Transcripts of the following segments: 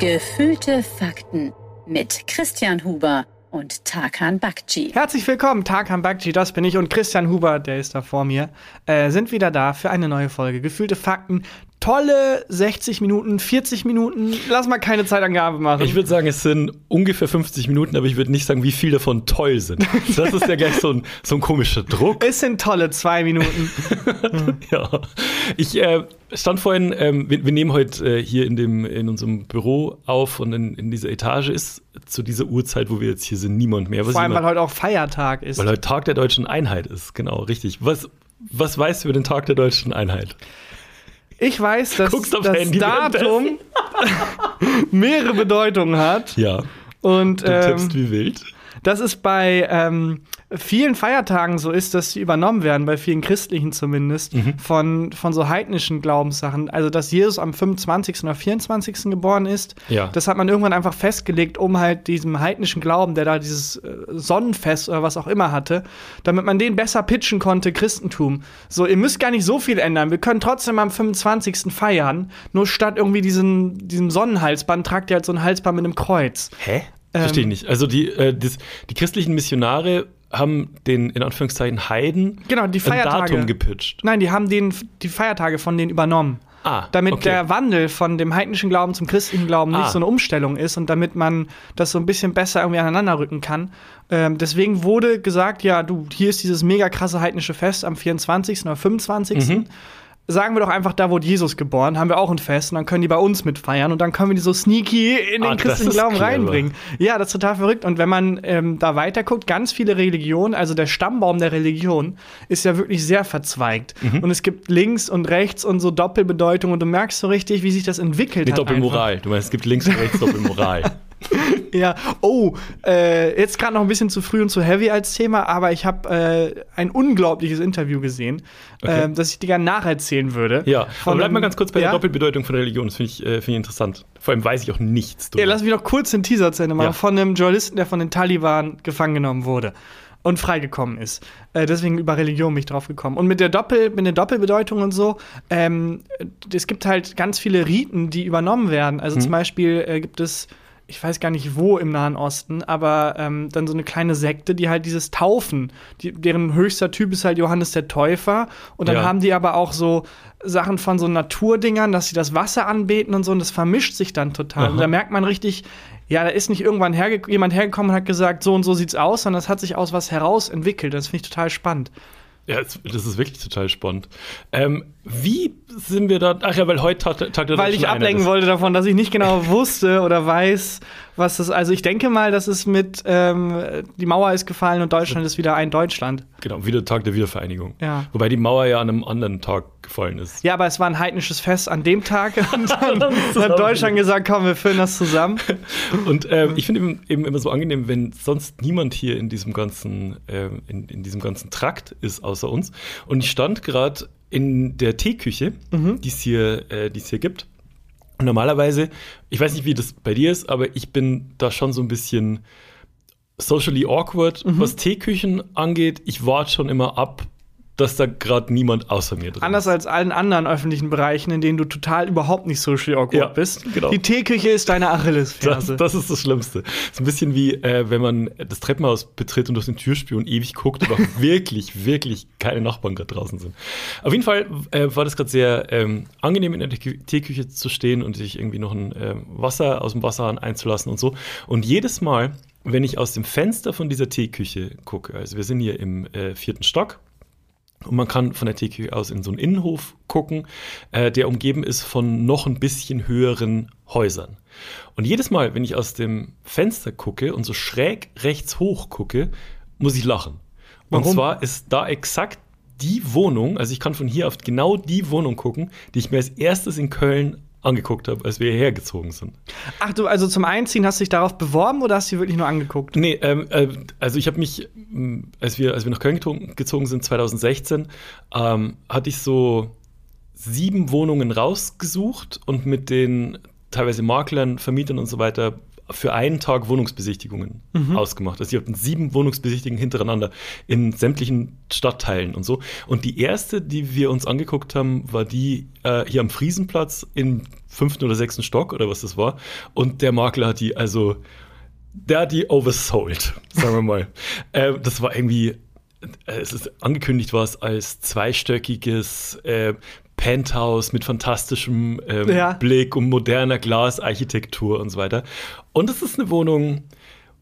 Gefühlte Fakten mit Christian Huber und Tarkan Bakci. Herzlich willkommen, Tarkan Bakci, das bin ich und Christian Huber, der ist da vor mir, äh, sind wieder da für eine neue Folge. Gefühlte Fakten, tolle 60 Minuten, 40 Minuten. Lass mal keine Zeitangabe machen. Ich würde sagen, es sind ungefähr 50 Minuten, aber ich würde nicht sagen, wie viel davon toll sind. Das ist ja gleich so ein, so ein komischer Druck. Es sind tolle zwei Minuten. ja. Ich äh, stand vorhin, ähm, wir, wir, nehmen heute äh, hier in, dem, in unserem Büro auf und in, in, dieser Etage ist zu dieser Uhrzeit, wo wir jetzt hier sind, niemand mehr. Was Vor allem, weil heute auch Feiertag ist. Weil heute Tag der deutschen Einheit ist, genau, richtig. Was, was weißt du über den Tag der deutschen Einheit? Ich weiß, dass das Handy Datum mehrere Bedeutungen hat. Ja. Und, du ähm, tippst wie wild. Das ist bei ähm, vielen Feiertagen so ist, dass sie übernommen werden, bei vielen christlichen zumindest, mhm. von, von so heidnischen Glaubenssachen. Also, dass Jesus am 25. oder 24. geboren ist, ja. das hat man irgendwann einfach festgelegt, um halt diesem heidnischen Glauben, der da dieses äh, Sonnenfest oder was auch immer hatte, damit man den besser pitchen konnte, Christentum. So, ihr müsst gar nicht so viel ändern. Wir können trotzdem am 25. feiern, nur statt irgendwie diesen, diesem Sonnenhalsband tragt ihr halt so ein Halsband mit einem Kreuz. Hä? Verstehe ich ähm, nicht. Also die, äh, das, die christlichen Missionare haben den in Anführungszeichen Heiden genau, die Feiertage. ein Datum gepitcht. Nein, die haben den, die Feiertage von denen übernommen. Ah, damit okay. der Wandel von dem heidnischen Glauben zum christlichen Glauben nicht ah. so eine Umstellung ist und damit man das so ein bisschen besser irgendwie aneinander rücken kann. Ähm, deswegen wurde gesagt, ja, du, hier ist dieses mega krasse heidnische Fest am 24. oder 25. Mhm sagen wir doch einfach, da wurde Jesus geboren, haben wir auch ein Fest und dann können die bei uns mitfeiern und dann können wir die so sneaky in den ah, christlichen Glauben clever. reinbringen. Ja, das ist total verrückt. Und wenn man ähm, da weiter guckt, ganz viele Religionen, also der Stammbaum der Religion, ist ja wirklich sehr verzweigt. Mhm. Und es gibt links und rechts und so Doppelbedeutungen und du merkst so richtig, wie sich das entwickelt Mit hat. Doppelmoral. Du meinst, es gibt links und rechts Doppelmoral. Ja, oh, äh, jetzt gerade noch ein bisschen zu früh und zu heavy als Thema, aber ich habe äh, ein unglaubliches Interview gesehen, okay. äh, das ich dir gerne nacherzählen würde. Ja, aber bleib mal ganz kurz bei ja? der Doppelbedeutung von Religion, das finde ich, äh, find ich interessant. Vor allem weiß ich auch nichts drüber. Ja, lass mich noch kurz den Teaser zu Ende machen, ja. von einem Journalisten, der von den Taliban gefangen genommen wurde und freigekommen ist. Äh, deswegen über Religion bin ich drauf gekommen. Und mit der, Doppel, mit der Doppelbedeutung und so, ähm, es gibt halt ganz viele Riten, die übernommen werden. Also mhm. zum Beispiel äh, gibt es ich weiß gar nicht wo im Nahen Osten, aber ähm, dann so eine kleine Sekte, die halt dieses Taufen, die, deren höchster Typ ist halt Johannes der Täufer. Und dann ja. haben die aber auch so Sachen von so Naturdingern, dass sie das Wasser anbeten und so, und das vermischt sich dann total. Aha. Und da merkt man richtig, ja, da ist nicht irgendwann herge jemand hergekommen und hat gesagt, so und so sieht's aus, sondern das hat sich aus was heraus entwickelt. Das finde ich total spannend. Ja, das ist wirklich total spannend. Ähm, wie sind wir da? Ach ja, weil heute Tag, Tag der Weil ich ablenken wollte davon, dass ich nicht genau wusste oder weiß, was das. Also ich denke mal, dass es mit ähm, die Mauer ist gefallen und Deutschland ist wieder ein Deutschland. Genau, wieder Tag der Wiedervereinigung. Ja. Wobei die Mauer ja an einem anderen Tag gefallen ist. Ja, aber es war ein heidnisches Fest an dem Tag und dann hat Deutschland gesagt, komm, wir führen das zusammen. und ähm, ich finde eben, eben, immer so angenehm, wenn sonst niemand hier in diesem ganzen, äh, in, in diesem ganzen Trakt ist außer uns. Und ich stand gerade in der Teeküche, mhm. die es hier, äh, hier gibt. Normalerweise, ich weiß nicht, wie das bei dir ist, aber ich bin da schon so ein bisschen socially awkward, mhm. was Teeküchen angeht. Ich warte schon immer ab, dass da gerade niemand außer mir drin ist. Anders als allen anderen öffentlichen Bereichen, in denen du total überhaupt nicht social awkward ja, bist. Genau. Die Teeküche ist deine Achillesferse. Das, das, ist das Schlimmste. Das ist ein bisschen wie, äh, wenn man das Treppenhaus betritt und durch den Türspion ewig guckt und auch wirklich, wirklich keine Nachbarn gerade draußen sind. Auf jeden Fall äh, war das gerade sehr ähm, angenehm, in der Teeküche zu stehen und sich irgendwie noch ein äh, Wasser aus dem Wasserhahn einzulassen und so. Und jedes Mal, wenn ich aus dem Fenster von dieser Teeküche gucke, also wir sind hier im äh, vierten Stock, und man kann von der Theke aus in so einen Innenhof gucken, äh, der umgeben ist von noch ein bisschen höheren Häusern. Und jedes Mal, wenn ich aus dem Fenster gucke und so schräg rechts hoch gucke, muss ich lachen. Warum? Und zwar ist da exakt die Wohnung, also ich kann von hier auf genau die Wohnung gucken, die ich mir als erstes in Köln angeguckt habe, als wir hierher gezogen sind. Ach du, also zum Einziehen hast du dich darauf beworben oder hast du wirklich nur angeguckt? Nee, ähm, äh, also ich habe mich, als wir, als wir nach Köln gezogen sind, 2016, ähm, hatte ich so sieben Wohnungen rausgesucht und mit den teilweise Maklern, Vermietern und so weiter für einen Tag Wohnungsbesichtigungen mhm. ausgemacht. Also sie hatten sieben Wohnungsbesichtigungen hintereinander in sämtlichen Stadtteilen und so. Und die erste, die wir uns angeguckt haben, war die äh, hier am Friesenplatz im fünften oder sechsten Stock oder was das war. Und der Makler hat die, also, der hat die oversold, sagen wir mal. äh, das war irgendwie äh, es ist angekündigt war es als zweistöckiges äh, Penthouse mit fantastischem ähm, ja. Blick und moderner Glasarchitektur und so weiter. Und es ist eine Wohnung,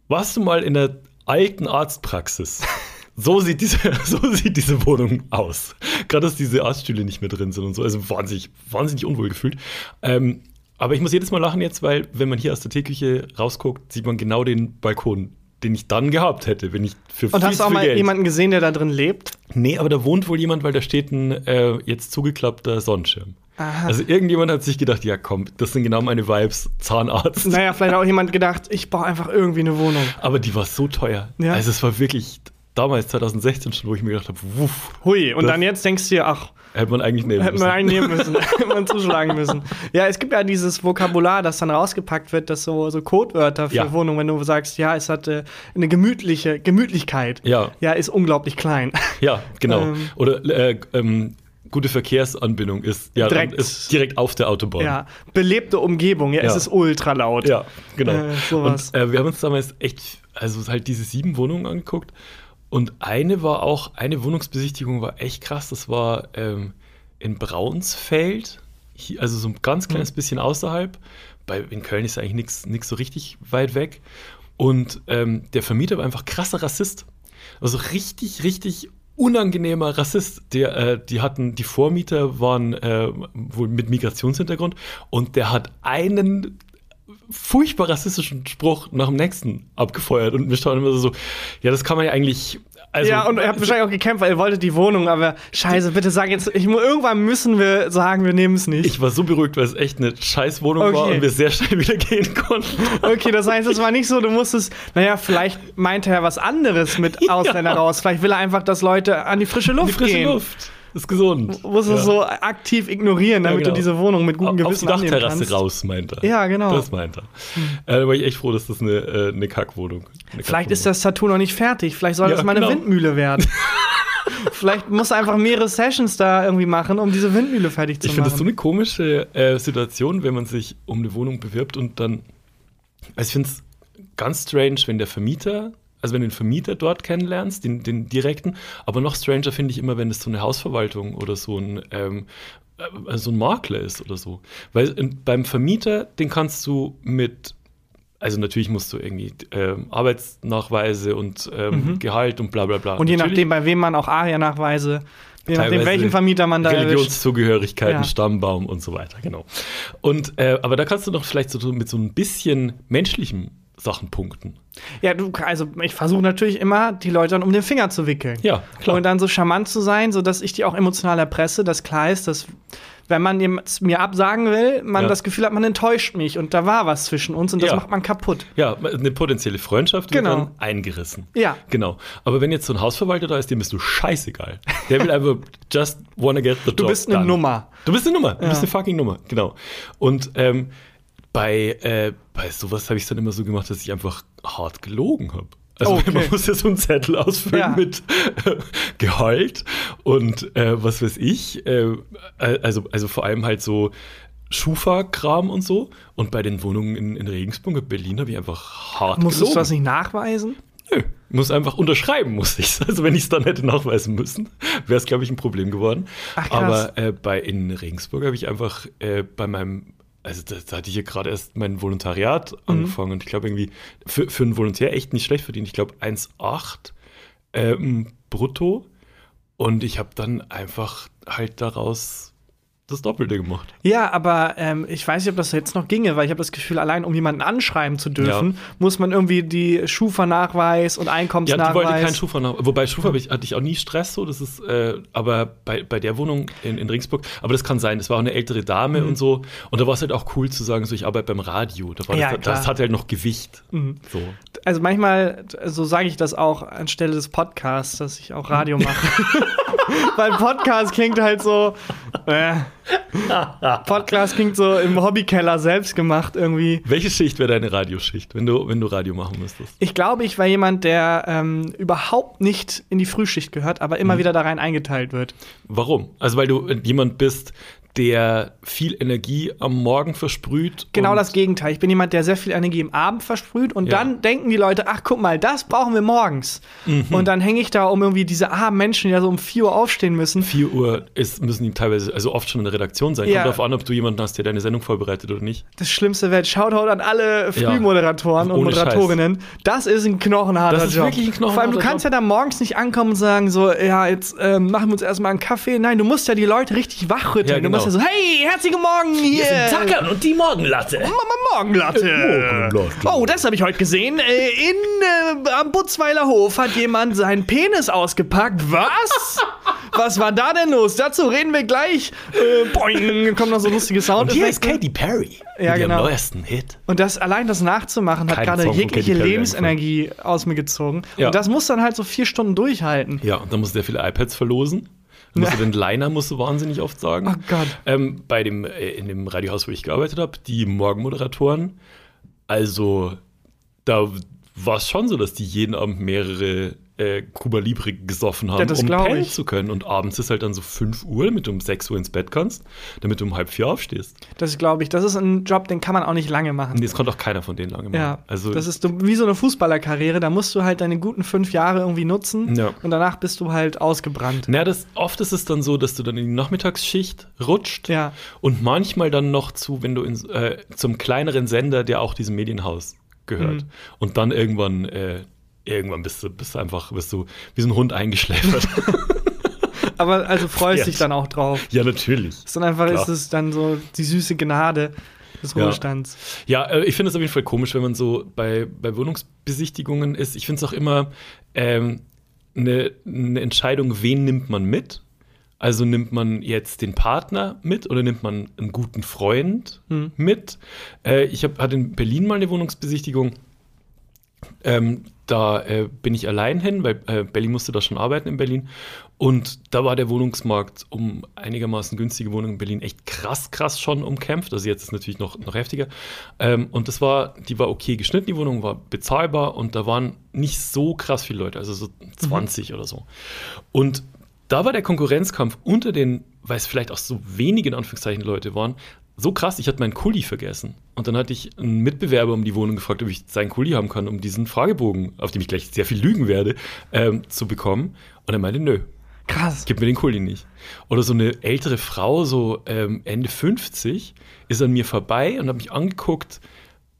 warst du mal in der alten Arztpraxis? So sieht, diese, so sieht diese Wohnung aus. Gerade, dass diese Arztstühle nicht mehr drin sind und so. Also wahnsinnig, wahnsinnig unwohl gefühlt. Ähm, aber ich muss jedes Mal lachen jetzt, weil, wenn man hier aus der Teeküche rausguckt, sieht man genau den Balkon den ich dann gehabt hätte, wenn ich für Und hast du auch mal Geld. jemanden gesehen, der da drin lebt? Nee, aber da wohnt wohl jemand, weil da steht ein äh, jetzt zugeklappter Sonnenschirm. Aha. Also irgendjemand hat sich gedacht, ja komm, das sind genau meine Vibes, Zahnarzt. Naja, vielleicht auch jemand gedacht, ich brauche einfach irgendwie eine Wohnung. Aber die war so teuer. Ja. Also es war wirklich damals, 2016 schon, wo ich mir gedacht habe, wuff. Hui, und dann jetzt denkst du dir, ach, Hätte man eigentlich nehmen müssen. Hätte man eigentlich nehmen müssen. Hätte man zuschlagen müssen. Ja, es gibt ja dieses Vokabular, das dann rausgepackt wird, das so, so Codewörter für ja. Wohnungen, wenn du sagst, ja, es hat äh, eine gemütliche Gemütlichkeit. Ja. Ja, ist unglaublich klein. Ja, genau. Ähm, Oder äh, ähm, gute Verkehrsanbindung ist, ja, direkt, ist direkt auf der Autobahn. Ja, belebte Umgebung, ja, ja. es ist ultra laut. Ja, genau. Äh, sowas. Und äh, wir haben uns damals echt, also halt diese sieben Wohnungen angeguckt und eine war auch, eine Wohnungsbesichtigung war echt krass. Das war ähm, in Braunsfeld, hier, also so ein ganz kleines mhm. bisschen außerhalb. Bei, in Köln ist eigentlich nichts so richtig weit weg. Und ähm, der Vermieter war einfach krasser Rassist. Also richtig, richtig unangenehmer Rassist. Der, äh, die hatten, die Vormieter waren äh, wohl mit Migrationshintergrund und der hat einen furchtbar rassistischen Spruch nach dem nächsten abgefeuert und wir schauen immer so, ja, das kann man ja eigentlich. Also, ja, und er hat wahrscheinlich auch gekämpft, weil er wollte die Wohnung, aber scheiße, bitte sag jetzt, ich, irgendwann müssen wir sagen, wir nehmen es nicht. Ich war so beruhigt, weil es echt eine scheiß Wohnung okay. war und wir sehr schnell wieder gehen konnten. Okay, das heißt, es war nicht so, du musstest, naja, vielleicht meinte er was anderes mit Ausländer ja. raus. Vielleicht will er einfach, dass Leute an die frische Luft die frische gehen. Luft ist gesund. Du musst ja. es so aktiv ignorieren, damit ja, genau. du diese Wohnung mit gutem Gewissen Auf die Dachterrasse raus, meint er. Ja, genau. Das meint er. Äh, da war ich echt froh, dass das eine, äh, eine Kackwohnung eine Vielleicht ist das Tattoo noch nicht fertig. Vielleicht soll ja, das mal eine genau. Windmühle werden. Vielleicht muss er einfach mehrere Sessions da irgendwie machen, um diese Windmühle fertig zu ich machen. Ich finde das so eine komische äh, Situation, wenn man sich um eine Wohnung bewirbt und dann. Also ich finde es ganz strange, wenn der Vermieter also wenn du den Vermieter dort kennenlernst, den, den direkten, aber noch stranger finde ich immer, wenn es so eine Hausverwaltung oder so ein, ähm, äh, so ein Makler ist oder so. Weil in, beim Vermieter, den kannst du mit, also natürlich musst du irgendwie ähm, Arbeitsnachweise und ähm, mhm. Gehalt und bla bla bla. Und je natürlich, nachdem, bei wem man auch ARIA-Nachweise Je nachdem, welchen Vermieter man da Religionszugehörigkeiten, ja. Stammbaum und so weiter, genau. Und, äh, aber da kannst du doch vielleicht so mit so ein bisschen menschlichem Sachen punkten. Ja, du, also ich versuche natürlich immer, die Leute dann um den Finger zu wickeln. Ja, klar. Und dann so charmant zu sein, sodass ich die auch emotional erpresse, dass klar ist, dass wenn man mir absagen will, man ja. das Gefühl hat, man enttäuscht mich und da war was zwischen uns und das ja. macht man kaputt. Ja, eine potenzielle Freundschaft genau. wird dann eingerissen. Ja. Genau. Aber wenn jetzt so ein Hausverwalter da ist, dem bist du scheißegal. Der will einfach just wanna get the job Du bist eine done. Nummer. Du bist eine Nummer. Du ja. bist eine fucking Nummer. Genau. Und ähm, bei, äh, bei sowas habe ich es dann immer so gemacht, dass ich einfach hart gelogen habe. Also okay. man muss ja so einen Zettel ausfüllen ja. mit äh, Gehalt und äh, was weiß ich. Äh, also, also vor allem halt so Schufa-Kram und so. Und bei den Wohnungen in, in Regensburg und Berlin habe ich einfach hart Musstest gelogen. du das nicht nachweisen? Nö, muss einfach unterschreiben, muss ich Also wenn ich es dann hätte nachweisen müssen, wäre es, glaube ich, ein Problem geworden. Ach, Aber äh, bei in Regensburg habe ich einfach äh, bei meinem also da, da, hatte ich ja gerade erst mein Volontariat mhm. angefangen und ich glaube irgendwie für, für einen Volontär echt nicht schlecht verdient. Ich glaube 1,8 ähm, brutto und ich habe dann einfach halt daraus das Doppelte gemacht. Ja, aber ähm, ich weiß nicht, ob das jetzt noch ginge, weil ich habe das Gefühl, allein um jemanden anschreiben zu dürfen, ja. muss man irgendwie die Schufa-Nachweis und Einkommensnachweis. Ja, die wollte keinen Schufa-Nachweis. Wobei Schufa ich, hatte ich auch nie Stress so, das ist, äh, aber bei, bei der Wohnung in, in Ringsburg, aber das kann sein, das war auch eine ältere Dame mhm. und so. Und da war es halt auch cool zu sagen, so ich arbeite beim Radio. Da ja, das, das hat halt noch Gewicht. Mhm. So. Also manchmal, so sage ich das auch anstelle des Podcasts, dass ich auch Radio mache. weil Podcast klingt halt so, Äh. Podcast klingt so im Hobbykeller selbst gemacht irgendwie. Welche Schicht wäre deine Radioschicht, wenn du, wenn du Radio machen müsstest? Ich glaube, ich war jemand, der ähm, überhaupt nicht in die Frühschicht gehört, aber immer mhm. wieder da rein eingeteilt wird. Warum? Also weil du jemand bist, der viel Energie am Morgen versprüht. Genau das Gegenteil. Ich bin jemand, der sehr viel Energie im Abend versprüht und ja. dann denken die Leute, ach guck mal, das brauchen wir morgens. Mhm. Und dann hänge ich da um irgendwie diese armen Menschen, die ja so um 4 Uhr aufstehen müssen. 4 Uhr ist, müssen die teilweise, also oft schon in der Redaktion sein. Ja. Kommt darauf an, ob du jemanden hast, der deine Sendung vorbereitet oder nicht. Das Schlimmste wäre, Shoutout an alle Frühmoderatoren ja. und Moderatorinnen. Scheiß. Das ist ein knochenharter das ist Job. Wirklich ein knochenharter Vor allem, du kannst Job. ja da morgens nicht ankommen und sagen so, ja, jetzt ähm, machen wir uns erstmal einen Kaffee. Nein, du musst ja die Leute richtig wachrütteln. Ja, genau. Du musst ja so, hey, herzlichen Morgen hier. Hier sind Tackern und die Morgenlatte. Morgenlatte. Morgenlatte. Oh, das habe ich heute gesehen. Äh, in äh, am Butzweiler Hof hat jemand seinen Penis ausgepackt. Was? Was war da denn los? Dazu reden wir gleich. Äh, boing, kommt noch so lustige Sound. Und hier ist Katy Perry. Ja, mit genau. neuesten Hit. Und das allein das nachzumachen, hat gerade jegliche Lebensenergie aus mir gezogen. Ja. Und das muss dann halt so vier Stunden durchhalten. Ja, und dann muss sehr viele iPads verlosen. Du musst den Liner musst du wahnsinnig oft sagen. Oh Gott. Ähm, bei dem, äh, in dem Radiohaus, wo ich gearbeitet habe, die Morgenmoderatoren, also da war es schon so, dass die jeden Abend mehrere äh, Cuba Libre gesoffen haben, ja, um pennen zu können. Und abends ist halt dann so 5 Uhr, damit du um 6 Uhr ins Bett kannst, damit du um halb vier aufstehst. Das glaube ich. Das ist ein Job, den kann man auch nicht lange machen. Nee, das konnte auch keiner von denen lange machen. Ja, also das ist wie so eine Fußballerkarriere. Da musst du halt deine guten fünf Jahre irgendwie nutzen ja. und danach bist du halt ausgebrannt. Na, das, oft ist es dann so, dass du dann in die Nachmittagsschicht rutscht ja. und manchmal dann noch zu, wenn du in, äh, zum kleineren Sender, der auch diesem Medienhaus gehört. Mhm. Und dann irgendwann äh, irgendwann bist du, bist du einfach, bist du wie so ein Hund eingeschläfert. Aber also freust dich dann auch drauf. Ja, natürlich. Sondern einfach Klar. ist es dann so die süße Gnade des Ruhestands. Ja, ja äh, ich finde es auf jeden Fall komisch, wenn man so bei, bei Wohnungsbesichtigungen ist. Ich finde es auch immer ähm, eine, eine Entscheidung, wen nimmt man mit. Also nimmt man jetzt den Partner mit oder nimmt man einen guten Freund hm. mit? Äh, ich hab, hatte in Berlin mal eine Wohnungsbesichtigung. Ähm, da äh, bin ich allein hin, weil äh, Berlin musste da schon arbeiten in Berlin. Und da war der Wohnungsmarkt um einigermaßen günstige Wohnungen in Berlin echt krass, krass schon umkämpft. Also jetzt ist es natürlich noch, noch heftiger. Ähm, und das war, die war okay geschnitten, die Wohnung war bezahlbar und da waren nicht so krass viele Leute, also so 20 mhm. oder so. Und da war der Konkurrenzkampf unter den, weil es vielleicht auch so wenige in Anführungszeichen Leute waren, so krass, ich hatte meinen Kuli vergessen. Und dann hatte ich einen Mitbewerber um die Wohnung gefragt, ob ich seinen Kuli haben kann, um diesen Fragebogen, auf dem ich gleich sehr viel lügen werde, ähm, zu bekommen. Und er meinte, nö. Krass. Gib mir den Kuli nicht. Oder so eine ältere Frau, so ähm, Ende 50, ist an mir vorbei und hat mich angeguckt,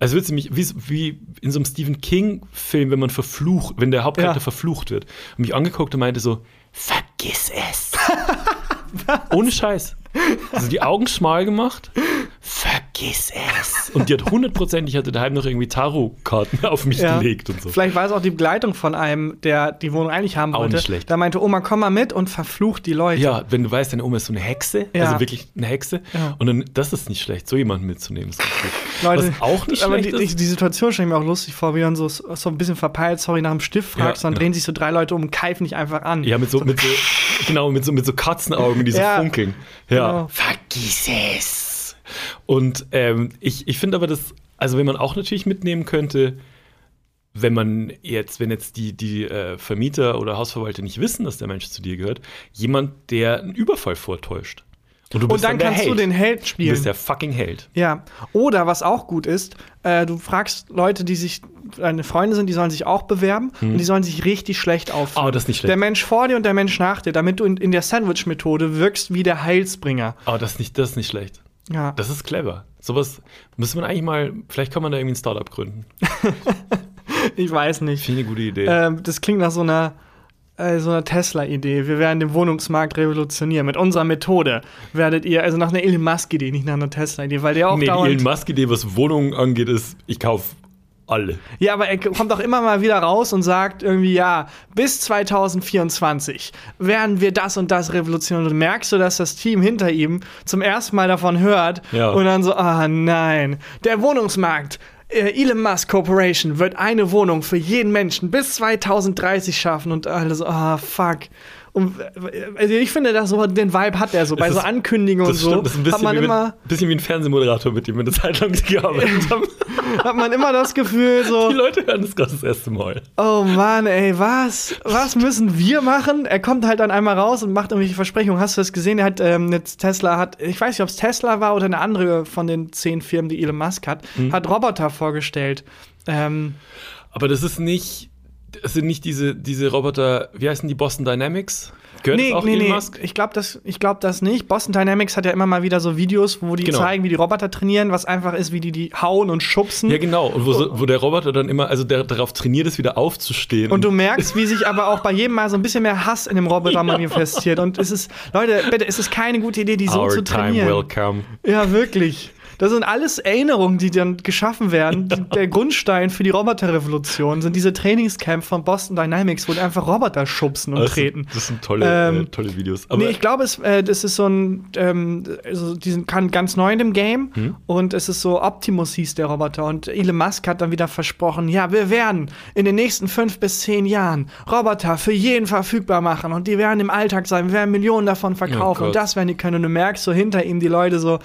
als würde sie mich, wie, wie, in so einem Stephen King-Film, wenn man verflucht, wenn der Hauptcharakter ja. verflucht wird, hat mich angeguckt und meinte so, vergiss es. Ohne Scheiß. Also die Augen schmal gemacht. Vergiss es. Und die hat hundertprozentig, hatte daheim noch irgendwie Tarotkarten auf mich ja. gelegt und so. Vielleicht war es auch die Begleitung von einem, der die Wohnung eigentlich haben wollte. Auch nicht schlecht. Da meinte Oma, komm mal mit und verflucht die Leute. Ja, wenn du weißt, deine Oma ist so eine Hexe, ja. also wirklich eine Hexe. Ja. Und dann, das ist nicht schlecht, so jemanden mitzunehmen. Ist Leute, Was auch nicht aber schlecht die, ist. Die Situation stelle ich mir auch lustig vor, wie dann so, so ein bisschen verpeilt, sorry, nach dem Stift fragst, dann drehen sich so drei Leute um und keifen dich einfach an. Ja, mit so, so. Mit so genau, mit so, mit so Katzenaugen, die so funkeln. Ja. Genau. Vergiss es. Und ähm, ich, ich finde aber das, also wenn man auch natürlich mitnehmen könnte, wenn man jetzt, wenn jetzt die, die äh, Vermieter oder Hausverwalter nicht wissen, dass der Mensch zu dir gehört, jemand, der einen Überfall vortäuscht. Und, und dann, dann kannst Held. du den Held spielen. Du bist der fucking Held. Ja. Oder was auch gut ist, äh, du fragst Leute, die sich deine Freunde sind, die sollen sich auch bewerben hm. und die sollen sich richtig schlecht aufführen. Oh, das ist nicht schlecht. Der Mensch vor dir und der Mensch nach dir, damit du in, in der Sandwich-Methode wirkst wie der Heilsbringer. Oh, das ist nicht, das ist nicht schlecht. Ja. Das ist clever. Sowas müsste man eigentlich mal, vielleicht kann man da irgendwie ein Startup gründen. ich weiß nicht. Finde eine gute Idee. Ähm, das klingt nach so einer äh, so eine Tesla-Idee. Wir werden den Wohnungsmarkt revolutionieren. Mit unserer Methode werdet ihr, also nach einer Elon Musk-Idee, nicht nach einer Tesla-Idee, weil der auch nee, die Elon Musk-Idee, was Wohnungen angeht, ist, ich kaufe alle. Ja, aber er kommt auch immer mal wieder raus und sagt irgendwie, ja, bis 2024 werden wir das und das revolutionieren. Und merkst du, dass das Team hinter ihm zum ersten Mal davon hört ja. und dann so, ah nein, der Wohnungsmarkt äh, Elon Musk Corporation wird eine Wohnung für jeden Menschen bis 2030 schaffen und alle so, ah, fuck. Und also ich finde, dass so den Vibe hat er so bei so Ankündigungen und so. Stimmt, das ist ein bisschen, hat man wie immer, mit, bisschen wie ein Fernsehmoderator, mit dem wir eine Zeit lang gearbeitet haben. hat man immer das Gefühl so, Die Leute hören das gerade das erste Mal. oh Mann, ey, was, was müssen wir machen? Er kommt halt dann einmal raus und macht irgendwelche Versprechungen. Hast du das gesehen? Er hat ähm, jetzt Tesla hat, ich weiß nicht, ob es Tesla war oder eine andere von den zehn Firmen, die Elon Musk hat, Hm. hat Roboter vorgestellt. Ähm, Aber das ist nicht, das sind nicht diese, diese Roboter, wie heißen die Boston Dynamics? Gehört nee, auch nee, Elon nee, Musk? ich glaube das, ich glaub das nicht. Boston Dynamics hat ja immer mal wieder so Videos, wo die Genau. zeigen, wie die Roboter trainieren, was einfach ist, wie die die hauen und schubsen. Ja, genau. Und wo, so, wo der Roboter dann immer, also der darauf trainiert ist, wieder aufzustehen. Und du merkst, wie sich aber auch bei jedem Mal so ein bisschen mehr Hass in dem Roboter manifestiert. Und es ist, Leute, bitte, es ist keine gute Idee, die so Our zu time trainieren. welcome. Ja, wirklich. Das sind alles Erinnerungen, die dann geschaffen werden. Die, der Grundstein für die Roboterrevolution sind diese Trainingscamps von Boston Dynamics, wo die einfach Roboter schubsen und Das, treten. das sind tolle, Ähm, äh, tolle Videos. Aber nee, ich glaube, es, äh, das ist so ein, ähm, also die sind ganz neu in dem Game Hm? und es ist so Optimus hieß der Roboter und Elon Musk hat dann wieder versprochen, ja, wir werden in den nächsten fünf bis zehn Jahren Roboter für jeden verfügbar machen und die werden im Alltag sein, wir werden Millionen davon verkaufen Oh und das werden die können und du merkst so hinter ihm die Leute so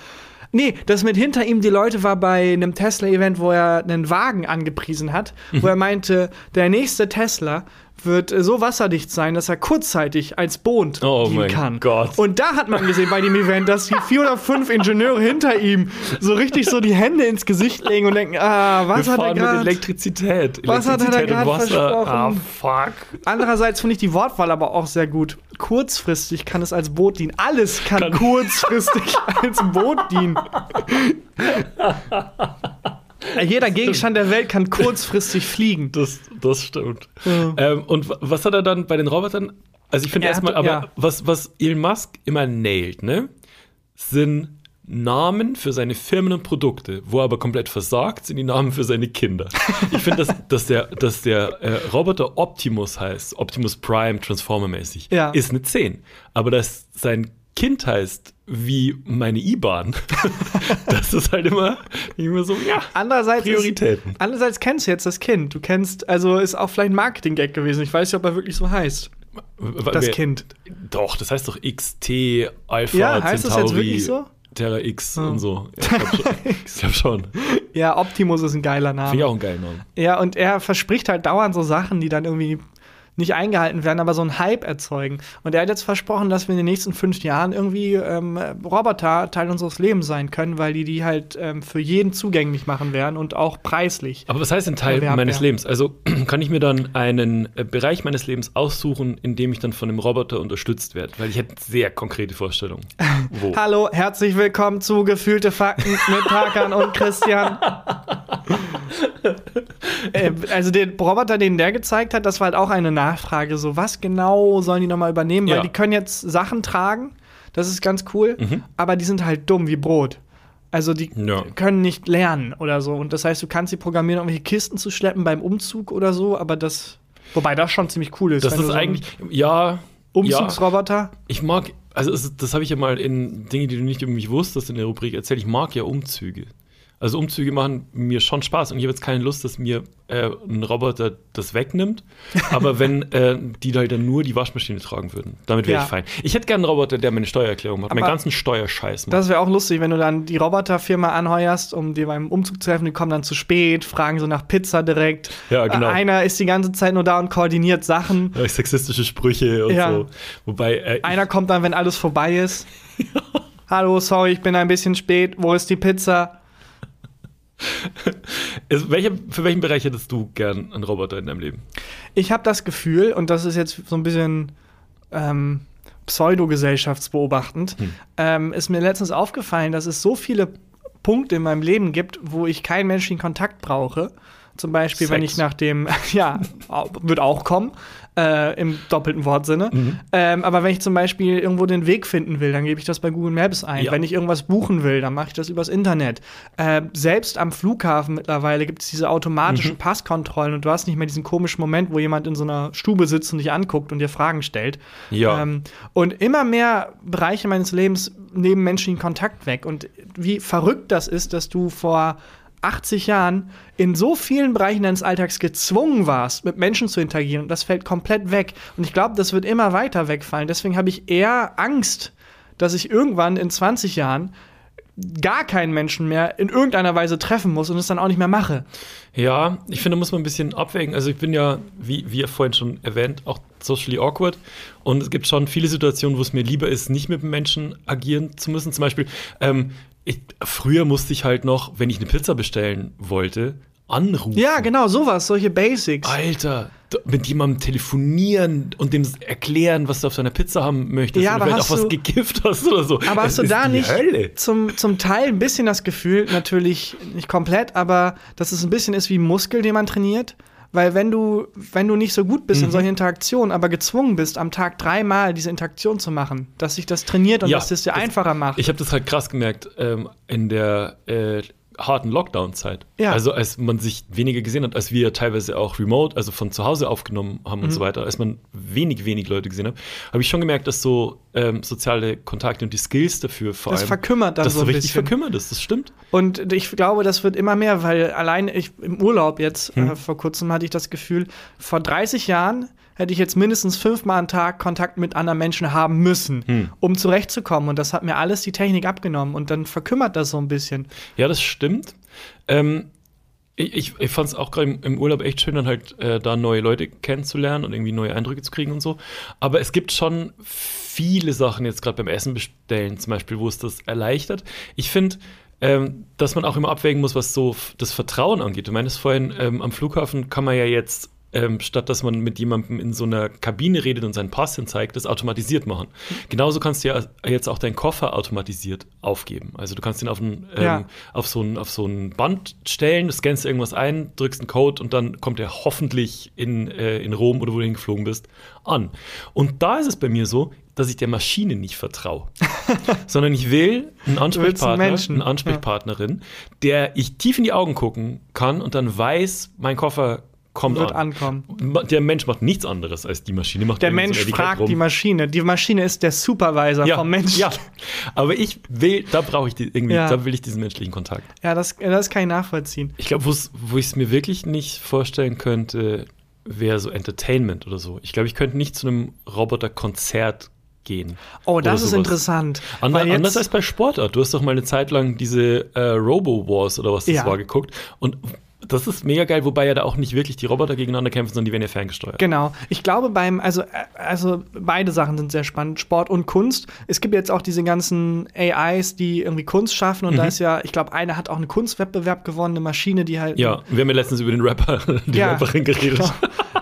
Nee, das mit hinter ihm die Leute war bei einem Tesla-Event, wo er einen Wagen angepriesen hat, Mhm. wo er meinte, der nächste Tesla wird äh, so wasserdicht sein, dass er kurzzeitig als Boot Oh dienen mein kann. Gott. Und da hat man gesehen bei dem Event, dass die vier oder fünf Ingenieure hinter ihm so richtig so die Hände ins Gesicht legen und denken, ah, was wir hat er gerade? Elektrizität. Was hat er da Elektrizität und grad Wasser. Ah, versprochen? fuck. Andererseits finde ich die Wortwahl aber auch sehr gut. Kurzfristig kann es als Boot dienen. Alles kann, Kann- kurzfristig als Boot dienen. Jeder Gegenstand der Welt kann kurzfristig fliegen. Das, das stimmt. Ähm, und wa- was hat er dann bei den Robotern? Also ich finde Er erstmal, aber ja. was, was Elon Musk immer nailt, ne, sind Namen für seine Firmen und Produkte. Wo er aber komplett versagt, sind die Namen für seine Kinder. Ich finde, dass, dass der, dass der äh, Roboter Optimus heißt, Optimus Prime, Transformer-mäßig, Ja. ist eine 10. Aber dass sein Kind heißt wie meine IBAN, das ist halt immer, immer so, ja, Andererseits, Prioritäten. Ist, andererseits kennst du jetzt das Kind. Du kennst, also ist auch vielleicht ein Marketing-Gag gewesen. Ich weiß nicht, ob er wirklich so heißt. Das Wer- Kind. Doch, das heißt doch XT, Alpha, Ja, heißt das Centauri, jetzt wirklich so? Terra X und so. Ja, ich glaube schon. glaub schon. Ja, Optimus ist ein geiler Finde ich Name. auch einen geilen Namen. Ja, und er verspricht halt dauernd so Sachen, die dann irgendwie nicht eingehalten werden, aber so einen Hype erzeugen. Und er hat jetzt versprochen, dass wir in den nächsten fünf Jahren irgendwie ähm, Roboter Teil unseres Lebens sein können, weil die die halt ähm, für jeden zugänglich machen werden und auch preislich. Aber was heißt denn Teil Erwerb, meines ja. Lebens? Also kann ich mir dann einen äh, Bereich meines Lebens aussuchen, in dem ich dann von einem Roboter unterstützt werde? Weil ich hätte sehr konkrete Vorstellungen. Wo? Hallo, herzlich willkommen zu Gefühlte Fakten mit Tarkan und Christian. äh, also den Roboter, den der gezeigt hat, das war halt auch eine Nachfrage. So, was genau sollen die nochmal übernehmen? Ja. Weil die können jetzt Sachen tragen, das ist ganz cool, aber die sind halt dumm wie Brot. Also die Ja. können nicht lernen oder so. Und das heißt, du kannst sie programmieren, irgendwelche Kisten zu schleppen beim Umzug oder so, aber das. Wobei das schon ziemlich cool ist. Das ist so eigentlich, ja. Ja, Umzugsroboter. ich mag, also das habe ich ja mal in Dinge, die du nicht über mich wusstest, in der Rubrik erzählt. Ich mag ja Umzüge. Also Umzüge machen mir schon Spaß und ich habe jetzt keine Lust, dass mir äh, ein Roboter das wegnimmt. Aber wenn äh, die halt dann nur die Waschmaschine tragen würden, damit wäre Ja. ich fein. Ich hätte gerne einen Roboter, der meine Steuererklärung macht, meinen ganzen Steuerscheiß macht. Das wäre auch lustig, wenn du dann die Roboterfirma anheuerst, um dir beim Umzug zu helfen. Die kommen dann zu spät, fragen so nach Pizza direkt. Ja, genau. Äh, Einer ist die ganze Zeit nur da und koordiniert Sachen. Ja, sexistische Sprüche und Ja. so. Wobei, äh, Einer kommt dann, wenn alles vorbei ist. Hallo, sorry, ich bin ein bisschen spät. Wo ist die Pizza? Welcher, für welchen Bereich hättest du gern einen Roboter in deinem Leben? Ich habe das Gefühl, und das ist jetzt so ein bisschen ähm, pseudogesellschaftsbeobachtend, Hm. ähm, ist mir letztens aufgefallen, dass es so viele Punkte in meinem Leben gibt, wo ich keinen menschlichen Kontakt brauche. Zum Beispiel, wenn Sex. ich nach dem, ja, wird auch kommen, äh, im doppelten Wortsinne. Mhm. Ähm, aber wenn ich zum Beispiel irgendwo den Weg finden will, dann gebe ich das bei Google Maps ein. Ja. Wenn ich irgendwas buchen will, dann mache ich das übers Internet. Äh, selbst am Flughafen mittlerweile gibt es diese automatischen Passkontrollen und du hast nicht mehr diesen komischen Moment, wo jemand in so einer Stube sitzt und dich anguckt und dir Fragen stellt. Ja. Ähm, und immer mehr Bereiche meines Lebens nehmen menschlichen Kontakt weg. Und wie verrückt das ist, dass du vor 80 Jahren in so vielen Bereichen deines Alltags gezwungen warst, mit Menschen zu interagieren. Das fällt komplett weg. Und ich glaube, das wird immer weiter wegfallen. Deswegen habe ich eher Angst, dass ich irgendwann in 20 Jahren gar keinen Menschen mehr in irgendeiner Weise treffen muss und es dann auch nicht mehr mache. Ja, ich finde, muss man ein bisschen abwägen. Also ich bin ja, wie, ihr vorhin schon erwähnt, auch socially awkward. Und es gibt schon viele Situationen, wo es mir lieber ist, nicht mit Menschen agieren zu müssen. Zum Beispiel, ähm, ich, früher musste ich halt noch, wenn ich eine Pizza bestellen wollte, anrufen. Ja, genau, sowas, solche Basics. Alter, mit jemandem telefonieren und dem erklären, was du auf deiner Pizza haben möchtest. Ja, aber hast auch was du- gekifft hast oder so. Aber hast Das du da nicht Hölle. zum, zum Teil ein bisschen das Gefühl, natürlich nicht komplett, aber dass es ein bisschen ist wie ein Muskel, den man trainiert? Weil wenn du, wenn du nicht so gut bist in Mhm. solchen Interaktionen, aber gezwungen bist, am Tag dreimal diese Interaktion zu machen, dass sich das trainiert und Ja, dass das dir das- einfacher macht. Ich habe das halt krass gemerkt ähm, in der äh, harten Lockdown-Zeit. Ja. Also als man sich weniger gesehen hat, als wir teilweise auch remote, also von zu Hause aufgenommen haben Mhm. und so weiter, als man wenig, wenig Leute gesehen hat, habe ich schon gemerkt, dass so ähm, soziale Kontakte und die Skills dafür vor Das allem, verkümmert dann dass so ein richtig bisschen. verkümmert ist, das stimmt. Und ich glaube, das wird immer mehr, weil allein ich im Urlaub jetzt, Hm. äh, vor kurzem hatte ich das Gefühl, vor 30 Jahren hätte ich jetzt mindestens fünfmal am Tag Kontakt mit anderen Menschen haben müssen, Hm. um zurechtzukommen. Und das hat mir alles die Technik abgenommen. Und dann verkümmert das so ein bisschen. Ja, das stimmt. Ähm, ich ich, fand es auch gerade im, im Urlaub echt schön, dann halt äh, da neue Leute kennenzulernen und irgendwie neue Eindrücke zu kriegen und so. Aber es gibt schon viele Sachen jetzt gerade beim Essen bestellen, zum Beispiel, wo es das erleichtert. Ich finde, ähm, dass man auch immer abwägen muss, was so das Vertrauen angeht. Du meintest vorhin, ähm, am Flughafen kann man ja jetzt ähm, statt dass man mit jemandem in so einer Kabine redet und seinen Pass hin zeigt, das automatisiert machen. Genauso kannst du ja jetzt auch deinen Koffer automatisiert aufgeben. Also du kannst ihn auf, ein, ähm, Ja. auf, so ein, auf so ein Band stellen, du scannst irgendwas ein, drückst einen Code und dann kommt er hoffentlich in, äh, in Rom oder wo du hingeflogen bist an. Und da ist es bei mir so, dass ich der Maschine nicht vertraue, sondern ich will einen Ansprechpartner, Menschen, eine Ansprechpartnerin, der ich tief in die Augen gucken kann und dann weiß, mein Koffer kommt Wird an. ankommen. Der Mensch macht nichts anderes als die Maschine. Macht Der so Mensch Etikett fragt rum. die Maschine. Die Maschine ist der Supervisor ja, vom Menschen. Ja, aber ich will, da brauche ich die, irgendwie, Ja. da will ich diesen menschlichen Kontakt. Ja, das, das kann ich nachvollziehen. Ich glaube, wo ich es mir wirklich nicht vorstellen könnte, wäre so Entertainment oder so. Ich glaube, ich könnte nicht zu einem Roboter-Konzert gehen. Oh, das ist interessant. Ander, anders als bei Sportart. Du hast doch mal eine Zeit lang diese äh, Robo-Wars oder was das Ja. war geguckt. Und das ist mega geil, wobei ja da auch nicht wirklich die Roboter gegeneinander kämpfen, sondern die werden ja ferngesteuert. Genau. Ich glaube beim, also, äh, also beide Sachen sind sehr spannend, Sport und Kunst. Es gibt jetzt auch diese ganzen AIs, die irgendwie Kunst schaffen und da ist ja, ich glaube, eine hat auch einen Kunstwettbewerb gewonnen, eine Maschine, die halt. Ja, wir haben ja letztens über den Rapper, die Ja. Rapperin geredet. Genau.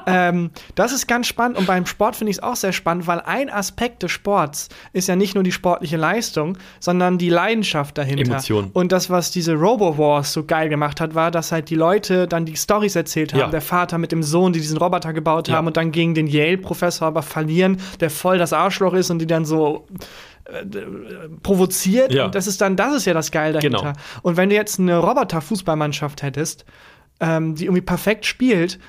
ähm, das ist ganz spannend und beim Sport finde ich es auch sehr spannend, weil ein Aspekt des Sports ist ja nicht nur die sportliche Leistung, sondern die Leidenschaft dahinter. Emotion. Und das, was diese Robo-Wars so geil gemacht hat, war, dass halt die Leute dann die Stories erzählt haben. Ja. Der Vater mit dem Sohn, die diesen Roboter gebaut Ja. haben und dann gegen den Yale-Professor aber verlieren, der voll das Arschloch ist und die dann so äh, äh, provoziert. Ja. Und das ist dann, das ist ja das Geil dahinter. Genau. Und wenn du jetzt eine Roboter-Fußballmannschaft hättest, ähm, die irgendwie perfekt spielt,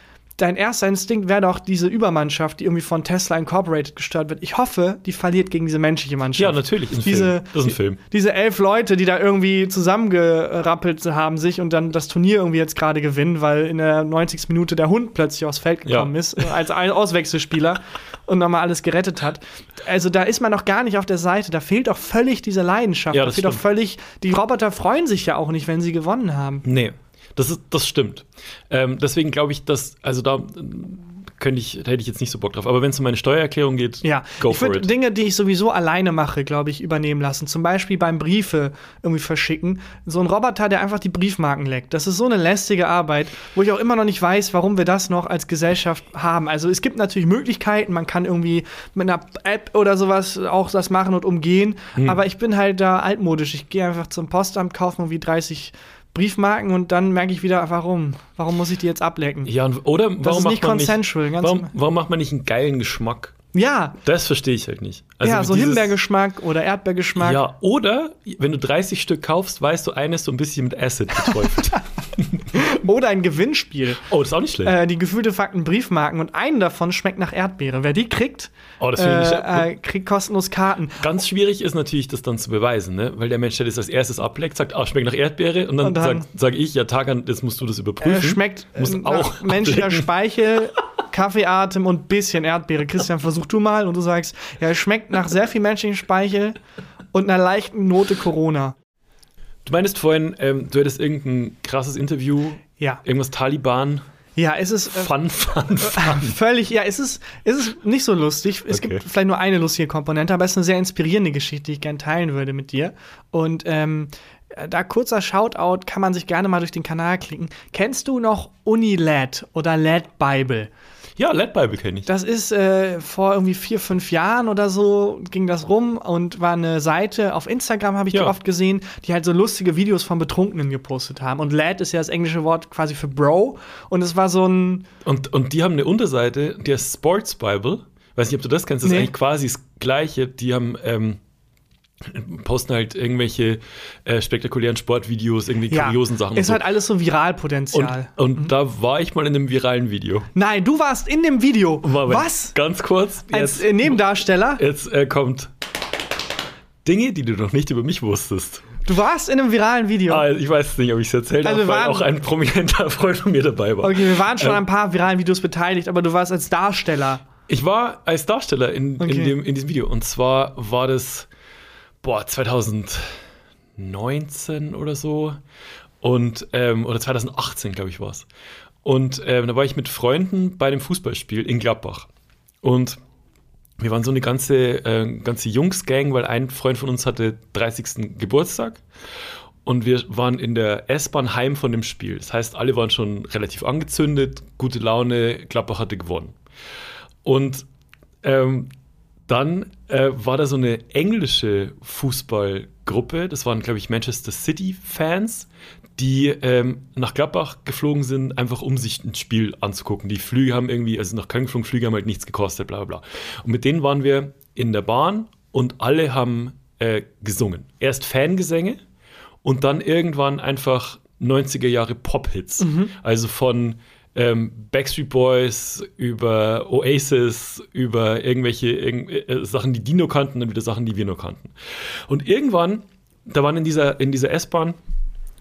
dein erster Instinkt wäre doch diese Übermannschaft, die irgendwie von Tesla Incorporated gesteuert wird. Ich hoffe, die verliert gegen diese menschliche Mannschaft. Ja, natürlich, diese, Film. Das ist ein Film. Diese elf Leute, die da irgendwie zusammengerappelt haben sich und dann das Turnier irgendwie jetzt gerade gewinnen, weil in der 90. Minute der Hund plötzlich aufs Feld gekommen Ja. ist, äh, als ein Auswechselspieler und nochmal alles gerettet hat. Also da ist man noch gar nicht auf der Seite. Da fehlt doch völlig diese Leidenschaft. Ja, da das fehlt doch völlig, die Roboter freuen sich ja auch nicht, wenn sie gewonnen haben. Nee, das, ist, das stimmt. Ähm, deswegen glaube ich, dass, also da könnte ich, da hätte ich jetzt nicht so Bock drauf. Aber wenn es um meine Steuererklärung geht, Ja, go ich for würde it. Dinge, die ich sowieso alleine mache, glaube ich, übernehmen lassen. Zum Beispiel beim Briefe irgendwie verschicken. So ein Roboter, der einfach die Briefmarken leckt. Das ist so eine lästige Arbeit, wo ich auch immer noch nicht weiß, warum wir das noch als Gesellschaft haben. Also es gibt natürlich Möglichkeiten, man kann irgendwie mit einer App oder sowas auch das machen und umgehen. Hm. Aber ich bin halt da altmodisch. Ich gehe einfach zum Postamt, kaufe irgendwie 30 Briefmarken und dann merke ich wieder, warum? Warum muss ich die jetzt ablecken? Ja, und, oder warum ist macht nicht man consensual, Nicht, ganz warum, warum macht man nicht einen geilen Geschmack? Ja, Das verstehe ich halt nicht. Also ja, so dieses- Himbeergeschmack oder Erdbeergeschmack. Ja, oder wenn du 30 Stück kaufst, weißt du, eines so ein bisschen mit Acid beträufelt. Oder ein Gewinnspiel. Oh, das ist auch nicht schlecht. Äh, die gefühlte Fakten Briefmarken und einen davon schmeckt nach Erdbeere. Wer die kriegt, Oh, äh, äh, kriegt kostenlos Karten. Ganz schwierig ist natürlich, das dann zu beweisen, ne? weil der Mensch, der das als erstes ableckt, sagt, ah, schmeckt nach Erdbeere und dann, Und dann- sage sag ich, ja, Tagan, jetzt musst du das überprüfen. Äh, schmeckt muss äh, auch nach menschlicher. Speichel, Kaffeeatem und bisschen Erdbeere. Christian, versuch du mal und du sagst, ja, es schmeckt nach sehr viel menschlichem Speichel und einer leichten Note Corona. Du meinst vorhin, ähm, du hättest irgendein krasses Interview, Ja. irgendwas Taliban, Ja, es ist äh, Fun, Fun, Fun. völlig, ja, es ist, es ist nicht so lustig. Es Okay. gibt vielleicht nur eine lustige Komponente, aber es ist eine sehr inspirierende Geschichte, die ich gerne teilen würde mit dir. Und ähm, da kurzer Shoutout, kann man sich gerne mal durch den Kanal klicken. Kennst du noch UniLAD oder LED Bible? Ja, Led Bible kenne ich. Das ist äh, vor irgendwie vier, fünf Jahren oder so ging das rum und war eine Seite auf Instagram, habe ich Ja. die oft gesehen, die halt so lustige Videos von Betrunkenen gepostet haben. Und Lad ist ja das englische Wort quasi für Bro. Und es war so ein, Und, und die haben eine Unterseite, die heißt Sports Bible. Weiß nicht, ob du das kennst, das Nee. ist eigentlich quasi das Gleiche. Die haben, ähm, posten halt irgendwelche äh, spektakulären Sportvideos, irgendwie ja, kuriosen Sachen. ist und, halt alles so so. und, Viralpotenzial. und da war ich mal in einem viralen Video. Nein, du warst in dem Video. Moment, Was? Ganz kurz. Als Jetzt, äh, Nebendarsteller? jetzt äh, kommt Dinge, die du noch nicht über mich wusstest. Du warst in einem viralen Video. Ah, ich weiß nicht, ob ich es erzählt Also habe, weil auch ein prominenter Freund von mir dabei war. Okay, wir waren schon Ähm, an ein paar viralen Videos beteiligt, aber du warst als Darsteller. Ich war als Darsteller in, Okay. in, dem, in diesem Video. Und zwar war das, boah, 2019 oder so. Und, ähm, oder 2018, glaube ich, war es. Und ähm, da war ich mit Freunden bei einem Fußballspiel in Gladbach. Und wir waren so eine ganze, äh, ganze Jungs-Gang, weil ein Freund von uns hatte 30. Geburtstag. Und wir waren in der S-Bahn heim von dem Spiel. Das heißt, alle waren schon relativ angezündet, gute Laune, Gladbach hatte gewonnen. Und ähm, dann äh, war da so eine englische Fußballgruppe, das waren, glaube ich, Manchester City-Fans, die ähm, nach Gladbach geflogen sind, einfach um sich ein Spiel anzugucken. Die Flüge haben irgendwie, also nach Köln geflogen, Flüge haben halt nichts gekostet, bla bla bla. Und mit denen waren wir in der Bahn und alle haben äh, gesungen. Erst Fangesänge und dann irgendwann einfach 90er Jahre Pop-Hits. Also von ähm, Backstreet Boys über Oasis, über irgendwelche irgend, äh, Sachen, die die nur kannten, dann wieder Sachen, die wir nur kannten. Und irgendwann, da waren in dieser, in dieser S-Bahn,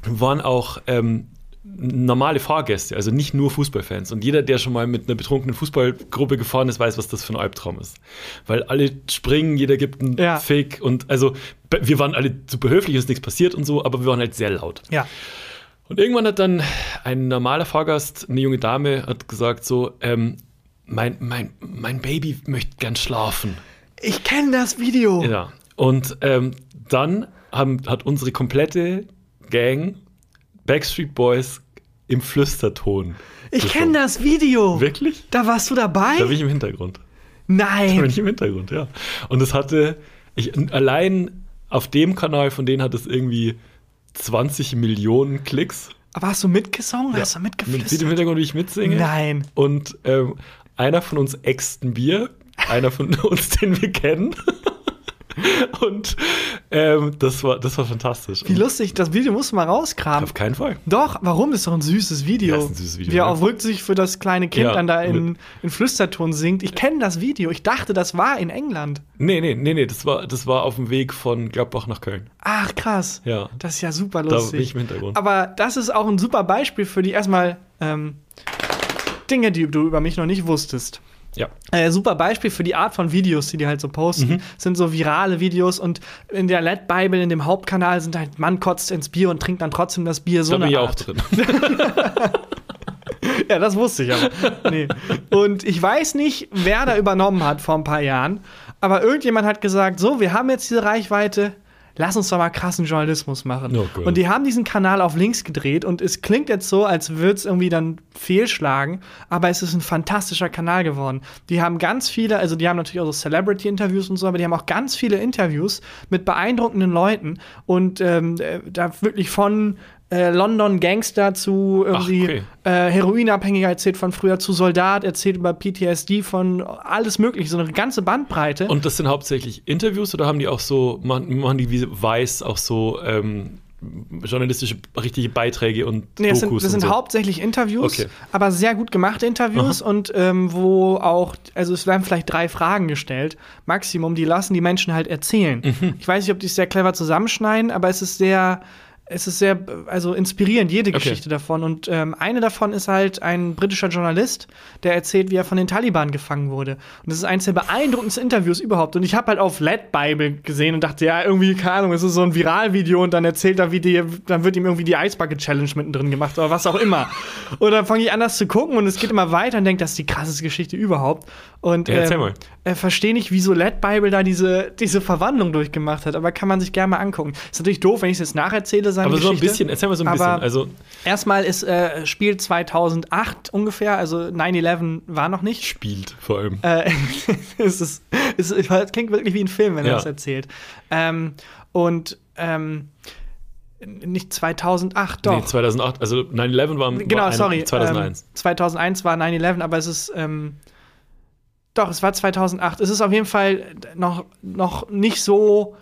waren auch ähm, normale Fahrgäste, also nicht nur Fußballfans. Und jeder, der schon mal mit einer betrunkenen Fußballgruppe gefahren ist, weiß, was das für ein Albtraum ist. Weil alle springen, jeder gibt einen Ja. Fick und also wir waren alle super höflich, es ist nichts passiert und so, aber wir waren halt sehr laut. Ja. Und irgendwann hat dann ein normaler Fahrgast, eine junge Dame, hat gesagt so, ähm, mein, mein, mein Baby möchte gern schlafen. Ich kenne das Video. Ja. Und ähm, dann haben, hat unsere komplette Gang Backstreet Boys im Flüsterton. Ich kenne das Video. Wirklich? Da warst du dabei? Da bin ich im Hintergrund. Da Nein. bin ich im Hintergrund, ja. Und es hatte, ich, allein auf dem Kanal von denen hat es irgendwie 20 Millionen Klicks. Aber hast du mitgesungen? Hast du Man sieht im mitgeflüstert? Hintergrund, wie ich mitsinge. Nein. Und ähm, einer von uns äxt ein Bier, einer von uns, den wir kennen. Und ähm, das, war, das war fantastisch. Wie lustig, das Video musst du mal rauskramen. Auf keinen Fall. Doch, warum? Das ist doch ein süßes Video. Ja, ist ein süßes Video, Wie er ja. auf Rücksicht für das kleine Kind Ja, dann da in, in Flüsterton singt. Ich kenne das Video. Ich dachte, das war in England. Nee, nee, nee, nee, das war, das war auf dem Weg von Gladbach nach Köln. Ach, krass. Ja. Das ist ja super Da lustig. bin ich im Hintergrund. Aber das ist auch ein super Beispiel für die erstmal ähm, Dinge, die du über mich noch nicht wusstest. Ja. Äh, super Beispiel für die Art von Videos, die die halt so posten. Mhm. Sind so virale Videos und in der LED Bible, in dem Hauptkanal, sind halt Mann kotzt ins Bier und trinkt dann trotzdem das Bier so Da bin ich auch Art. drin. Ja, das wusste ich aber. Nee. Und ich weiß nicht, wer da übernommen hat vor ein paar Jahren, aber irgendjemand hat gesagt, so, wir haben jetzt diese Reichweite, lass uns doch mal krassen Journalismus machen. Gott. und die haben diesen Kanal auf links gedreht und es klingt jetzt so, als würde es irgendwie dann fehlschlagen, aber es ist ein fantastischer Kanal geworden. Die haben ganz viele, also die haben natürlich auch so Celebrity-Interviews und so, aber die haben auch ganz viele Interviews mit beeindruckenden Leuten und ähm, äh, da wirklich von äh, London Gangster zu irgendwie okay. äh, Heroinabhängiger erzählt von früher zu Soldat, erzählt über PTSD von alles mögliche, so eine ganze Bandbreite. Und das sind hauptsächlich Interviews oder haben die auch so, machen, machen die wie Weiß auch so ähm, journalistische, richtige Beiträge und Nee, das Dokus sind, das sind so. hauptsächlich Interviews, Okay. aber sehr gut gemachte Interviews und ähm, wo auch, also es werden vielleicht drei Fragen gestellt, Maximum, die lassen die Menschen halt erzählen. Mhm. Ich weiß nicht, ob die es sehr clever zusammenschneiden, aber es ist sehr, es ist sehr, also inspirierend, jede Okay. Geschichte davon. Und ähm, eine davon ist halt ein britischer Journalist, der erzählt, wie er von den Taliban gefangen wurde. Und das ist eines der beeindruckendsten Interviews überhaupt. Und ich habe halt auf Led Bible gesehen und dachte, ja, irgendwie, keine Ahnung, es ist so ein Viralvideo und dann erzählt er, wie die, dann wird ihm irgendwie die Eisbucket Challenge mittendrin gemacht oder was auch immer. und dann fange ich an, das zu gucken und es geht immer weiter und denke, das ist die krasseste Geschichte überhaupt. Und Ja, erzähl ähm, mal. äh, verstehe nicht, wieso Led Bible da diese, diese Verwandlung durchgemacht hat, aber kann man sich gerne mal angucken. Ist natürlich doof, wenn ich es jetzt nacherzähle, seine Aber so ein Geschichte. bisschen, erzähl mal so ein bisschen. Aber Also Erstmal ist äh, Spiel 2008 ungefähr, also 9-11 war noch nicht. spielt vor allem. Äh, es, ist, es, ist, es klingt wirklich wie ein Film, wenn er Ja. das erzählt. Ähm, und ähm, nicht 2008, doch. Nee, 2008, also 9-11 war, genau, war ein- sorry. 2001. Ähm, 2001 war 9-11, aber es ist. Ähm, doch, es war 2008. Es ist auf jeden Fall noch, noch nicht so.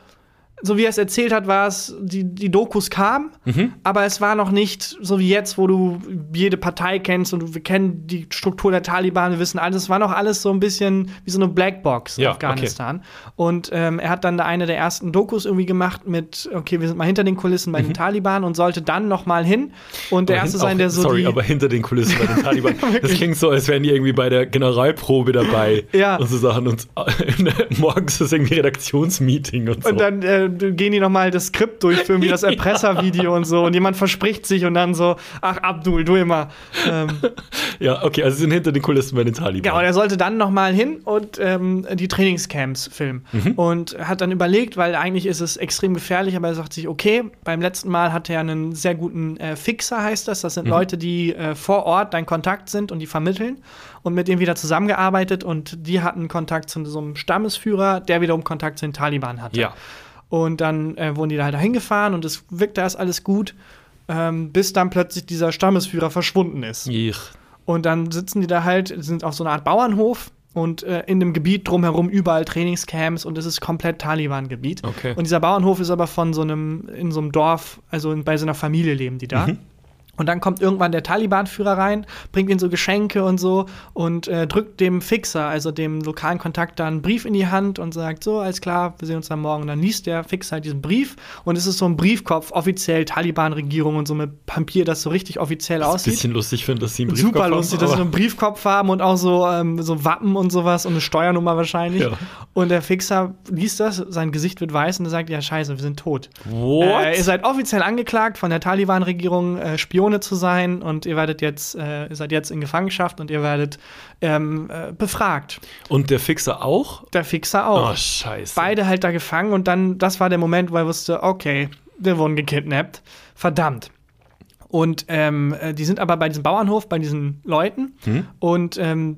So wie er es erzählt hat, war es, die, die Dokus kamen, Mhm. aber es war noch nicht so wie jetzt, wo du jede Partei kennst und wir kennen die Struktur der Taliban, wir wissen alles. Es war noch alles so ein bisschen wie so eine Blackbox Ja, Afghanistan. Und ähm, er hat dann da eine der ersten Dokus irgendwie gemacht mit, okay, wir sind mal hinter den Kulissen bei den Taliban und sollte dann noch mal hin und der Mhm. Aber erste sein, der so Sorry, aber hinter den Kulissen bei den Taliban. das klingt so, als wären die irgendwie bei der Generalprobe dabei Ja. und so Sachen. Und morgens ist irgendwie Redaktionsmeeting und so. Und dann äh, gehen die nochmal das Skript durchführen, wie das Erpresservideo und so. Und jemand verspricht sich und dann so, ach Abdul, du immer. Ähm, ja, okay, also sind hinter den Kulissen bei den Taliban. ja, und er sollte dann nochmal hin und ähm, die Trainingscamps filmen. Und hat dann überlegt, weil eigentlich ist es extrem gefährlich, aber er sagt sich, okay, beim letzten Mal hatte er einen sehr guten äh, Fixer, heißt das. Das sind Leute, die äh, vor Ort dein Kontakt sind und die vermitteln. Und mit dem wieder zusammengearbeitet und die hatten Kontakt zu so einem Stammesführer, der wiederum Kontakt zu den Taliban hatte. ja. Und dann äh, wurden die da halt dahin gefahren und es wirkte erst alles gut, ähm, bis dann plötzlich dieser Stammesführer verschwunden ist. Ich. Und dann sitzen die da halt, sind auf so einer Art Bauernhof und äh, in dem Gebiet drumherum überall Trainingscamps und es ist komplett Taliban-Gebiet. Okay. Und dieser Bauernhof ist aber von so einem, in so einem Dorf, also in, bei so einer Familie leben die da. Und dann kommt irgendwann der Taliban-Führer rein, bringt ihnen so Geschenke und so und äh, drückt dem Fixer, also dem lokalen Kontakt, dann einen Brief in die Hand und sagt: So, alles klar, wir sehen uns dann morgen. Und dann liest der Fixer halt diesen Brief und es ist so ein Briefkopf, offiziell Taliban-Regierung und so mit Papier, das so richtig offiziell ich ein aussieht. bisschen lustig finde, dass sie einen Briefkopf Super haben, lustig, dass sie einen Briefkopf haben und auch so, ähm, so Wappen und sowas und eine Steuernummer wahrscheinlich. Ja. Und der Fixer liest das, sein Gesicht wird weiß und er sagt: Ja, scheiße, wir sind tot. What? Äh, ihr seid offiziell angeklagt von der Taliban-Regierung, äh, Spione zu sein und ihr werdet jetzt, äh, ihr seid jetzt in Gefangenschaft und ihr werdet ähm, äh, befragt. Und der Fixer auch? Der Fixer auch. Oh, scheiße. Beide halt da gefangen und dann, das war der Moment, wo er wusste, okay, wir wurden gekidnappt. Verdammt. Und ähm, äh, die sind aber bei diesem Bauernhof, bei diesen Leuten Hm? und ähm,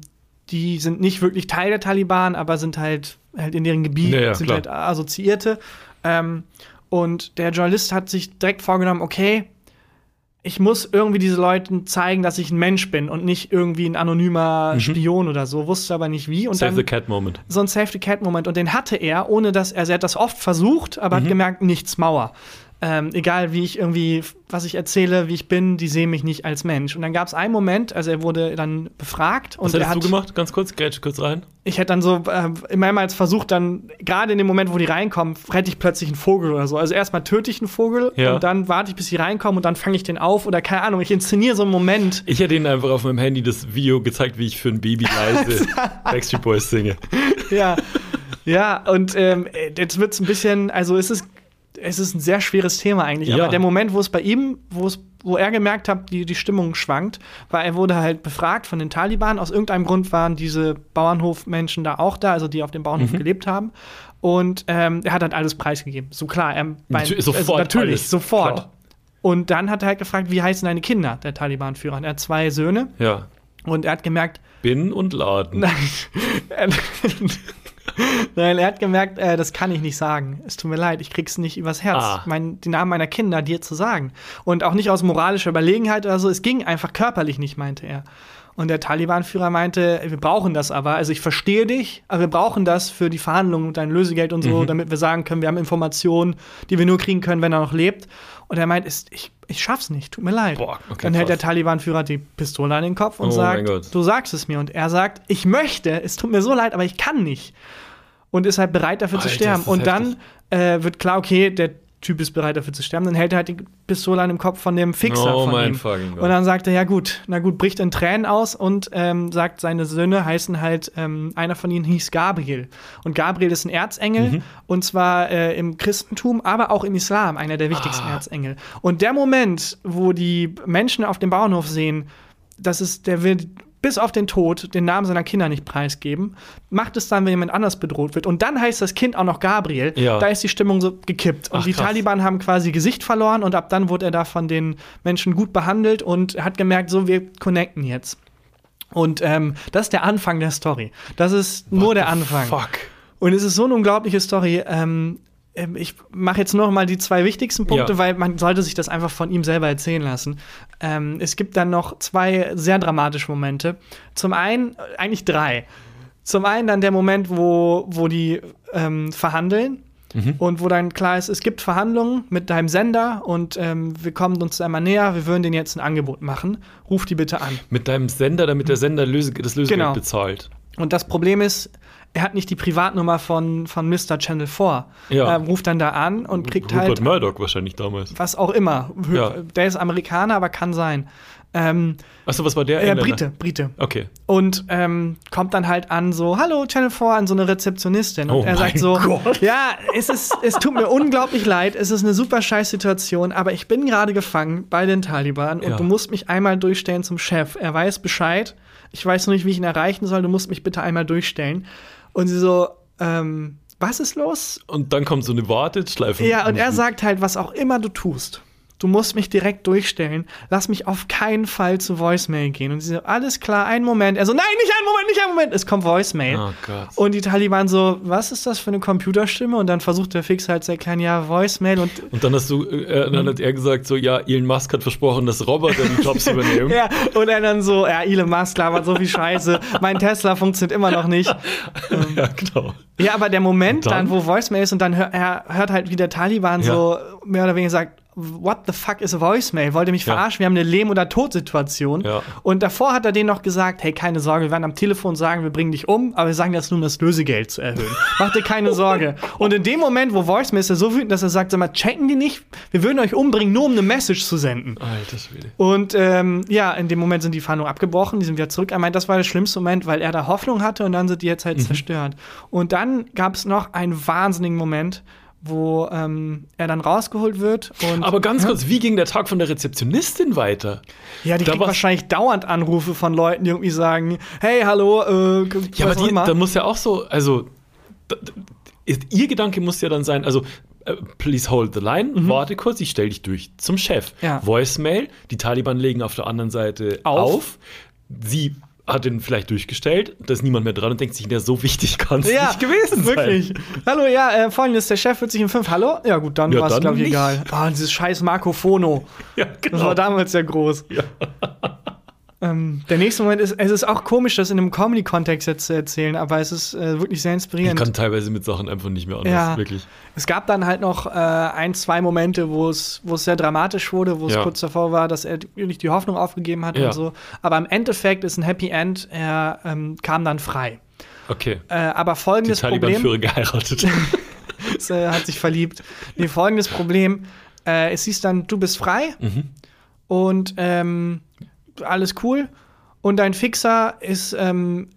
die sind nicht wirklich Teil der Taliban, aber sind halt, halt in deren Gebiet, Ja, ja, sind klar. halt Assoziierte. Ähm, und der Journalist hat sich direkt vorgenommen, okay, ich muss irgendwie diese Leuten zeigen, dass ich ein Mensch bin und nicht irgendwie ein anonymer Spion oder so, wusste aber nicht wie. Und Mhm. Save dann, the Cat Moment. so ein Safety Cat Moment und den hatte er, ohne dass er, er hat das oft versucht, aber Mhm. hat gemerkt, nichts Mauer. Ähm, egal wie ich irgendwie, was ich erzähle, wie ich bin, die sehen mich nicht als Mensch. Und dann gab es einen Moment, also er wurde dann befragt und Was er hättest hat, du gemacht? Ganz kurz, grätsch kurz rein. ich hätte dann so äh, mehrmals versucht, dann gerade in dem Moment, wo die reinkommen, rette ich plötzlich einen Vogel oder so. Also erstmal töte ich einen Vogel Ja. und dann warte ich, bis sie reinkommen und dann fange ich den auf oder keine Ahnung, ich inszeniere so einen Moment. Ich hätte ihnen einfach auf meinem Handy das Video gezeigt, wie ich für ein Baby leise Backstreet Boys singe. ja, ja, und ähm, jetzt wird es ein bisschen, also es ist, es ist ein sehr schweres Thema eigentlich, Ja. aber der Moment, wo es bei ihm, wo es, wo er gemerkt hat, die, die Stimmung schwankt, war, er wurde halt befragt von den Taliban. Aus irgendeinem Grund waren diese Bauernhofmenschen da auch da, also die auf dem Mhm. Bauernhof gelebt haben. Und ähm, er hat halt alles preisgegeben. So klar, er, Natür- sofort natürlich, alles, sofort. klar. Und dann hat er halt gefragt, wie heißen deine Kinder, der Taliban-Führer. Er hat zwei Söhne Ja. und er hat gemerkt, Bin und laden. Nein. Nein, er hat gemerkt, äh, das kann ich nicht sagen. Es tut mir leid, ich krieg's nicht übers Herz, Ah. mein, die Namen meiner Kinder dir zu sagen. Und auch nicht aus moralischer Überlegenheit oder so. Es ging einfach körperlich nicht, meinte er. Und der Taliban-Führer meinte, wir brauchen das aber. Also ich verstehe dich, aber wir brauchen das für die Verhandlungen und dein Lösegeld und so, Mhm. damit wir sagen können, wir haben Informationen, die wir nur kriegen können, wenn er noch lebt. Und er meint, ich, ich schaff's nicht, tut mir leid. Boah, okay, Dann hält der krass. Taliban-Führer die Pistole an den Kopf und Oh sagt, du sagst es mir. Und er sagt, ich möchte, es tut mir so leid, aber ich kann nicht. Und ist halt bereit dafür zu Alter, sterben. ist das Und dann äh, wird klar, okay, der Typ ist bereit dafür zu sterben. Dann hält er halt die Pistole an dem Kopf von dem Fixer Oh von mein ihm. Und dann sagt er, ja gut, na gut, bricht in Tränen aus und ähm, sagt, seine Söhne heißen halt, ähm, einer von ihnen hieß Gabriel. Und Gabriel ist ein Erzengel Mhm. und zwar äh, im Christentum, aber auch im Islam, einer der wichtigsten Ah. Erzengel. Und der Moment, wo die Menschen auf dem Bauernhof sehen, das ist, der will bis auf den Tod den Namen seiner Kinder nicht preisgeben, macht es dann, wenn jemand anders bedroht wird. Und dann heißt das Kind auch noch Gabriel. Ja. Da ist die Stimmung so gekippt. Und Ach, die krass. Taliban haben quasi Gesicht verloren und ab dann wurde er da von den Menschen gut behandelt und hat gemerkt, so, wir connecten jetzt. Und ähm, das ist der Anfang der Story. Das ist nur der Anfang. Fuck. Und es ist so eine unglaubliche Story. Ähm, ich mache jetzt noch mal die zwei wichtigsten Punkte, Ja. weil man sollte sich das einfach von ihm selber erzählen lassen. Ähm, es gibt dann noch zwei sehr dramatische Momente. Zum einen, äh, eigentlich drei. Zum einen dann der Moment, wo, wo die ähm, verhandeln. Und wo dann klar ist, es gibt Verhandlungen mit deinem Sender und ähm, wir kommen uns einmal näher, wir würden denen jetzt ein Angebot machen. Ruf die bitte an. Mit deinem Sender, damit der Sender Löse das Lösegeld Genau. bezahlt. Und das Problem ist, er hat nicht die Privatnummer von, von Mr. Channel 4. Ja. Er ruft dann da an und kriegt Rupert halt Murdoch wahrscheinlich damals. was auch immer. Ja. Der ist Amerikaner, aber kann sein. Ähm, Achso, was war der? äh? Brite, Brite. Okay. Und ähm, kommt dann halt an so, hallo Channel 4, an so eine Rezeptionistin. Und Oh er sagt mein so, Gott. ja, es, ist, es tut mir unglaublich leid, es ist eine super scheiß Situation, aber ich bin gerade gefangen bei den Taliban und Ja. du musst mich einmal durchstellen zum Chef. Er weiß Bescheid. Ich weiß noch nicht, wie ich ihn erreichen soll, du musst mich bitte einmal durchstellen. Und sie so, ähm, was ist los? Und dann kommt so eine Warteschleife. Ja, und er sagt halt, was auch immer du tust. Du musst mich direkt durchstellen. Lass mich auf keinen Fall zu Voicemail gehen. Und sie so, alles klar, einen Moment. Er so, nein, nicht einen Moment, nicht einen Moment. Es kommt Voicemail. Oh Gott. Und die Taliban so, was ist das für eine Computerstimme? Und dann versucht der Fix halt zu erklären, ja, Voicemail. Und Und dann hast du, äh, dann hat er gesagt, so, ja, Elon Musk hat versprochen, dass Roboter die Jobs übernehmen. ja, und er dann so, ja, Elon Musk labert so viel Scheiße. Mein Tesla funktioniert immer noch nicht. ja, genau. Ja, aber der Moment dann? dann, wo Voicemail ist und dann hör, er hört halt, wie der Taliban Ja. so mehr oder weniger sagt, What the fuck is a Voicemail? Wollt ihr mich Ja. verarschen? Wir haben eine Lehm- oder Todsituation. Ja. Und davor hat er denen noch gesagt, hey, keine Sorge, wir werden am Telefon sagen, wir bringen dich um, aber wir sagen das nur, um das Lösegeld zu erhöhen. Mach dir keine Sorge. Und in dem Moment, wo Voicemail ist, er so wütend, dass er sagt, sag mal, checken die nicht? Wir würden euch umbringen, nur um eine Message zu senden. Alter Schwede. Und ähm, ja, in dem Moment sind die Verhandlungen abgebrochen, die sind wieder zurück. Er meint, das war der schlimmste Moment, weil er da Hoffnung hatte und dann sind die jetzt Mhm. halt zerstört. Und dann gab es noch einen wahnsinnigen Moment, wo ähm, er dann rausgeholt wird. Und, Aber ganz kurz, wie ging der Tag von der Rezeptionistin weiter? ja, die da kriegt wahrscheinlich dauernd Anrufe von Leuten, die irgendwie sagen, hey, hallo, äh, Ja, aber die, da muss ja auch so, also, da, ist, ihr Gedanke muss ja dann sein, also, äh, please hold the line, warte kurz, ich stell dich durch zum Chef. Mhm. Ja. Voicemail, die Taliban legen auf der anderen Seite Auf. auf. Sie hat den vielleicht durchgestellt, da ist niemand mehr dran und denkt sich, der so wichtig kann es ja, nicht gewesen sein. wirklich. Hallo, ja, äh, folgendes, der Chef wird sich in fünf, hallo? Ja gut, dann Ja, war es, glaube ich, egal. Ah, dieses scheiß Marco Fono. Ja, Das genau. war damals ja groß. Ähm, der nächste Moment ist, es ist auch komisch, das in einem Comedy-Kontext jetzt zu erzählen, aber es ist äh, wirklich sehr Ich inspirierend. kann teilweise mit Sachen einfach nicht mehr anders, Ja. wirklich. Es gab dann halt noch äh, ein, zwei Momente, wo es, sehr dramatisch wurde, wo es Ja. kurz davor war, dass er wirklich die Hoffnung aufgegeben hat Ja. und so. Aber im Endeffekt ist ein Happy End, er ähm, kam dann frei. Okay. Äh, aber Die folgendes Problem. Taliban-Führer geheiratet. Es, hat sich verliebt. Nee, folgendes Problem. Äh, es hieß dann, du bist frei Mhm. und ähm, alles cool. Und dein Fixer ist, ähm,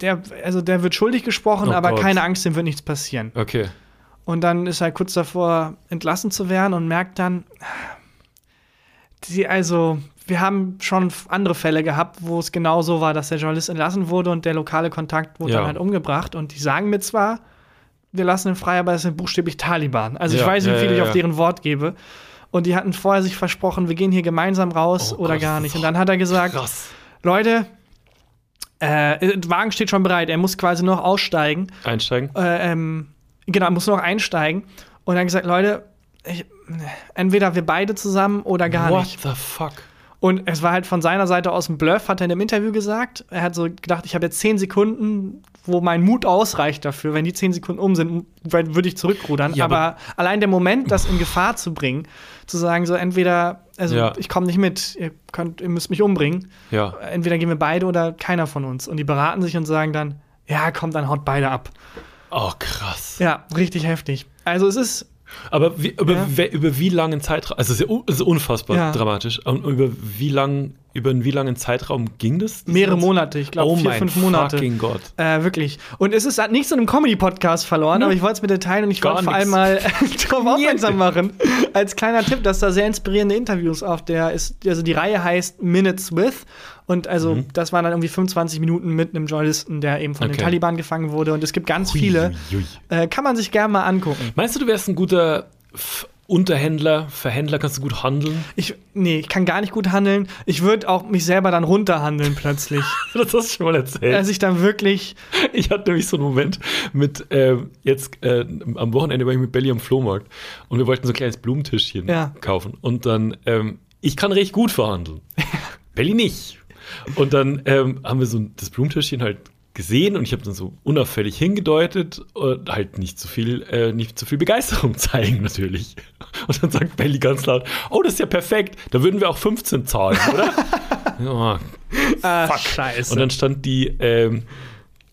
der, also der wird schuldig gesprochen, Oh aber Gott. keine Angst, dem wird nichts passieren. Okay. Und dann ist er kurz davor, entlassen zu werden und merkt dann, die, also, wir haben schon andere Fälle gehabt, wo es genau so war, dass der Journalist entlassen wurde und der lokale Kontakt wurde Ja. dann halt umgebracht. Und die sagen mir zwar, wir lassen ihn frei, aber es sind buchstäblich Taliban. Also ich Ja, weiß, wie ja, viel ja, ich auf deren Wort gebe. Und die hatten vorher sich versprochen, wir gehen hier gemeinsam raus Oh oder Gott, gar nicht. Und dann hat er gesagt, Krass. Leute, äh, der Wagen steht schon bereit, er muss quasi noch aussteigen Einsteigen. äh, ähm, genau, er muss noch einsteigen. Und dann gesagt, Leute, ich, entweder wir beide zusammen oder gar What nicht. the fuck? Und es war halt von seiner Seite aus ein Bluff, hat er in dem Interview gesagt. Er hat so gedacht, ich habe jetzt zehn Sekunden, wo mein Mut ausreicht dafür. Wenn die zehn Sekunden um sind, würde ich zurückrudern. Ja, aber, aber- allein der Moment, das in Gefahr zu bringen, zu sagen, so entweder, also Ja. ich komme nicht mit, ihr, könnt, ihr müsst mich umbringen. Ja. Entweder gehen wir beide oder keiner von uns. Und die beraten sich und sagen dann, ja, komm, dann haut beide ab. Oh, krass. Ja, richtig heftig. Also es ist Aber wie, über, Ja. über wie langen Zeitraum, also es ist, unfassbar Ja. dramatisch. Und über wie lang, über einen wie langen Zeitraum ging das? mehrere Monate, ich glaube oh vier, mein fünf Monate. fucking Gott. Äh, wirklich. Und es ist nicht so einem Comedy-Podcast verloren, Ne? aber ich wollte es mit dir teilen und ich wollte vor allem mal darauf aufmerksam machen. Als kleiner Tipp, dass da sehr inspirierende Interviews auf der ist. Also die Reihe heißt Minutes with. Und also, Mhm. das waren dann irgendwie 25 Minuten mit einem Journalisten, der eben von den Okay. Taliban gefangen wurde. Und es gibt ganz Hui, viele. Äh, kann man sich gerne mal angucken. Meinst du, du wärst ein guter F Unterhändler, Verhändler, kannst du gut handeln? Ich, nee, ich kann gar nicht gut handeln. Ich würde auch mich selber dann runterhandeln plötzlich. Das hast du schon mal erzählt. Dass ich dann wirklich. Ich hatte nämlich so einen Moment mit, ähm, jetzt äh, am Wochenende war ich mit Belly am Flohmarkt und wir wollten so ein kleines Blumenttischchen Ja. kaufen. Und dann, ähm, ich kann recht gut verhandeln. Belly nicht. Und dann ähm, haben wir so das Blumenttischchen halt gesehen und ich habe dann so unauffällig hingedeutet und halt nicht zu viel, äh, nicht zu viel Begeisterung zeigen natürlich. Und dann sagt Belly ganz laut, oh, das ist ja perfekt, da würden wir auch 15 zahlen, oder? ja, Ah, Fuck. scheiße. und dann stand die, ähm,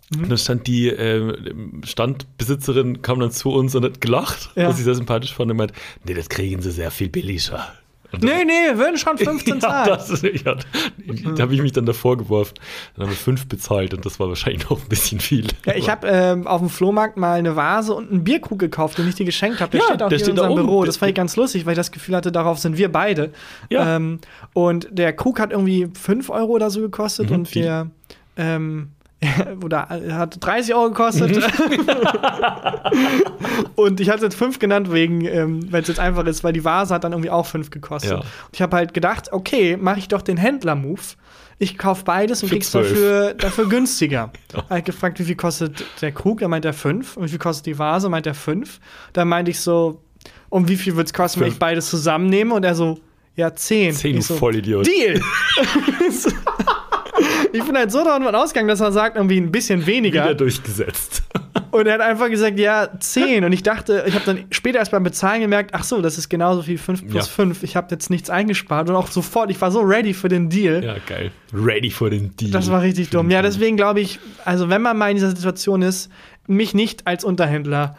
Mhm. dann stand die ähm, Standbesitzerin, kam dann zu uns und hat gelacht, Ja. was ich sehr sympathisch fand und meint, nee, das kriegen sie sehr viel billiger. Und nee, nee, wir würden schon 15 ja, zahlen. das, ja, da habe ich mich dann davor geworfen. Dann haben wir fünf bezahlt und das war wahrscheinlich noch ein bisschen viel. Ja, ich habe ähm, auf dem Flohmarkt mal eine Vase und einen Bierkrug gekauft, den ich dir geschenkt habe. Der Ja, steht auch der hier steht in unserem. Büro. Das fand ich ganz lustig, weil ich das Gefühl hatte, darauf sind wir beide. Ja. Ähm, und der Krug hat irgendwie 5 Euro oder so gekostet Mhm, und viel. der ähm, oder er hat 30 Euro gekostet. Mhm. und ich hatte jetzt 5 genannt, wegen, ähm, wenn es jetzt einfach ist, weil die Vase hat dann irgendwie auch 5 gekostet. Ja. Und ich habe halt gedacht, okay, mache ich doch den Händler-Move. Ich kaufe beides und krieg's 12. dafür, dafür günstiger. Ja. Er hat gefragt, wie viel kostet der Krug? Da meint er 5. Und wie viel kostet die Vase? Meint er 5. Dann meinte ich so, um wie viel wird es kosten, wenn Fünf. ich beides zusammennehme? Und er so, ja, 10. Zehn, ich so, Vollidiot. Deal! Ich bin halt so davon ausgegangen, dass er sagt, irgendwie ein bisschen weniger. Wieder durchgesetzt. Und er hat einfach gesagt, ja, 10. Und ich dachte, ich habe dann später erst beim Bezahlen gemerkt, ach so, das ist genauso wie 5 plus Ja. 5. Ich habe jetzt nichts eingespart und auch sofort, ich war so ready für den Deal. Ja, geil. Ready for den Deal. Das war richtig Für dumm. Ja, deswegen glaube ich, also wenn man mal in dieser Situation ist, mich nicht als Unterhändler.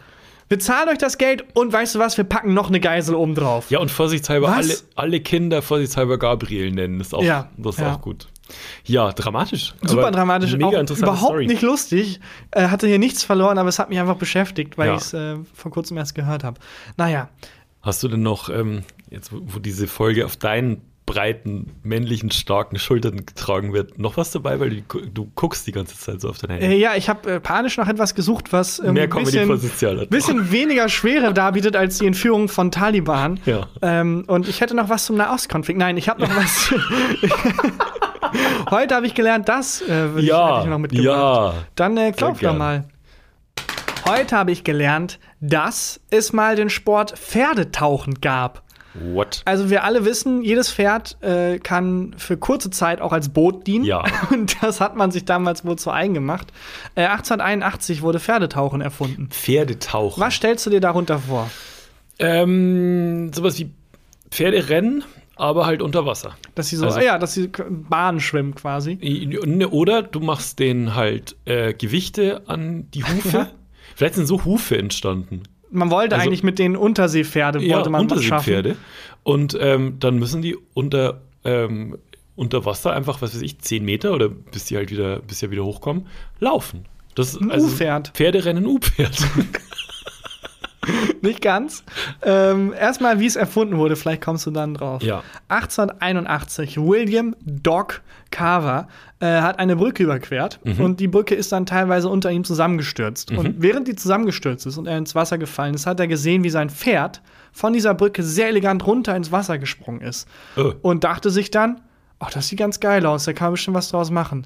Bezahlt euch das Geld und weißt du was, wir packen noch eine Geisel oben drauf. Ja, und vorsichtshalber alle, alle Kinder vorsichtshalber Gabriel nennen. Ist auch, Ja, das ist ja. auch gut. Ja, dramatisch. Super dramatisch, Mega auch interessante überhaupt Story. nicht lustig. Äh, hatte hier nichts verloren, aber es hat mich einfach beschäftigt, weil Ja. ich es äh, vor kurzem erst gehört habe. Naja, Hast du denn noch, ähm, jetzt wo wo diese Folge auf deinen breiten, männlichen, starken Schultern getragen wird, noch was dabei? Weil du, du guckst die ganze Zeit so auf dein Handy. äh, ja, ich habe äh, panisch nach etwas gesucht, was ähm, Mehr ein bisschen, bisschen weniger Schwere darbietet als die Entführung von Taliban. Ja. Ähm, und ich hätte noch was zum Nahostkonflikt. Nein, ich habe noch was. Heute habe ich gelernt, das äh, würde ich, hätte ich noch mitgebracht. ja. Dann äh, klopf doch mal. Heute habe ich gelernt, dass es mal den Sport Pferdetauchen gab. What? Also wir alle wissen, jedes Pferd äh, kann für kurze Zeit auch als Boot dienen. Ja. Und das hat man sich damals wohl zu eigen gemacht. Äh, 1881 wurde Pferdetauchen erfunden. Pferdetauchen. Was stellst du dir darunter vor? Ähm, sowas wie Pferderennen, aber halt unter Wasser. Dass sie so, Also- ja, dass sie Bahn schwimmen quasi. Ne, Oder du machst denen halt äh, Gewichte an die Hufe. Ja. Vielleicht sind so Hufe entstanden. Man wollte Also- eigentlich mit den Unterseepferde wollte man. Unterseepferde. Und ähm, dann müssen die unter, ähm, unter Wasser einfach, was weiß ich, 10 Meter oder bis die halt wieder, bis sie wieder hochkommen, laufen. Das Ein U-Pferd. Pferderennen U-Pferd. Nicht ganz. Ähm, erstmal, wie es erfunden wurde, vielleicht kommst du dann drauf. Ja. 1881, William Doc Carver äh, hat eine Brücke überquert Mhm. und die Brücke ist dann teilweise unter ihm zusammengestürzt. Und während die zusammengestürzt ist und er ins Wasser gefallen ist, hat er gesehen, wie sein Pferd von dieser Brücke sehr elegant runter ins Wasser gesprungen ist. Oh. Und dachte sich dann, ach, das sieht ganz geil aus, da kann man bestimmt was draus machen.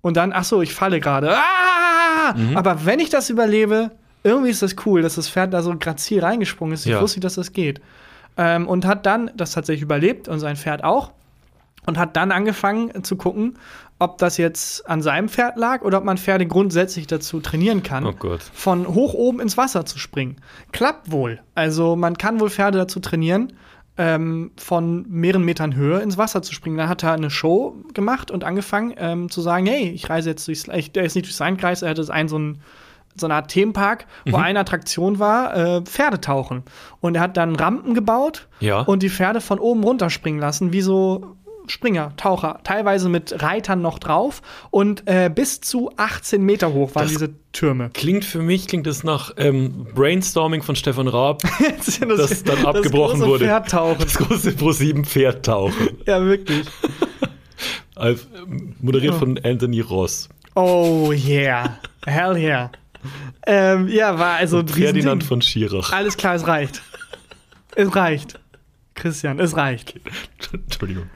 Und dann, ach so, ich falle gerade. Ah! Mhm. Aber wenn ich das überlebe, irgendwie ist das cool, dass das Pferd da so grazil reingesprungen ist. Ich Ja. wusste nicht, dass das geht. Ähm, und hat dann das tatsächlich überlebt und sein Pferd auch. und hat dann angefangen zu gucken, ob das jetzt an seinem Pferd lag oder ob man Pferde grundsätzlich dazu trainieren kann, Oh von hoch oben ins Wasser zu springen. Klappt wohl. Also man kann wohl Pferde dazu trainieren, ähm, von mehreren Metern Höhe ins Wasser zu springen. Dann hat er eine Show gemacht und angefangen ähm, zu sagen, hey, ich reise jetzt durchs, ich, der ist nicht durch seinen Kreis, er hatte einen so einen so eine Art Themenpark, wo eine Attraktion war, äh, Pferdetauchen. Und er hat dann Rampen gebaut Ja. und die Pferde von oben runterspringen lassen, wie so Springer, Taucher, teilweise mit Reitern noch drauf und äh, bis zu 18 Meter hoch waren Das- diese Türme. Klingt für mich, klingt das nach ähm, Brainstorming von Stefan Raab, das, ja das dann abgebrochen große wurde. Pferdtauchen. Das große Pro7 Pferdtauchen. Ja, wirklich. Ähm, moderiert von Anthony Ross. Oh yeah. Hell yeah. Ähm, ja, war also ein Ferdinand von Schirach. Alles klar, es reicht. Es reicht. Christian, es reicht. Entschuldigung.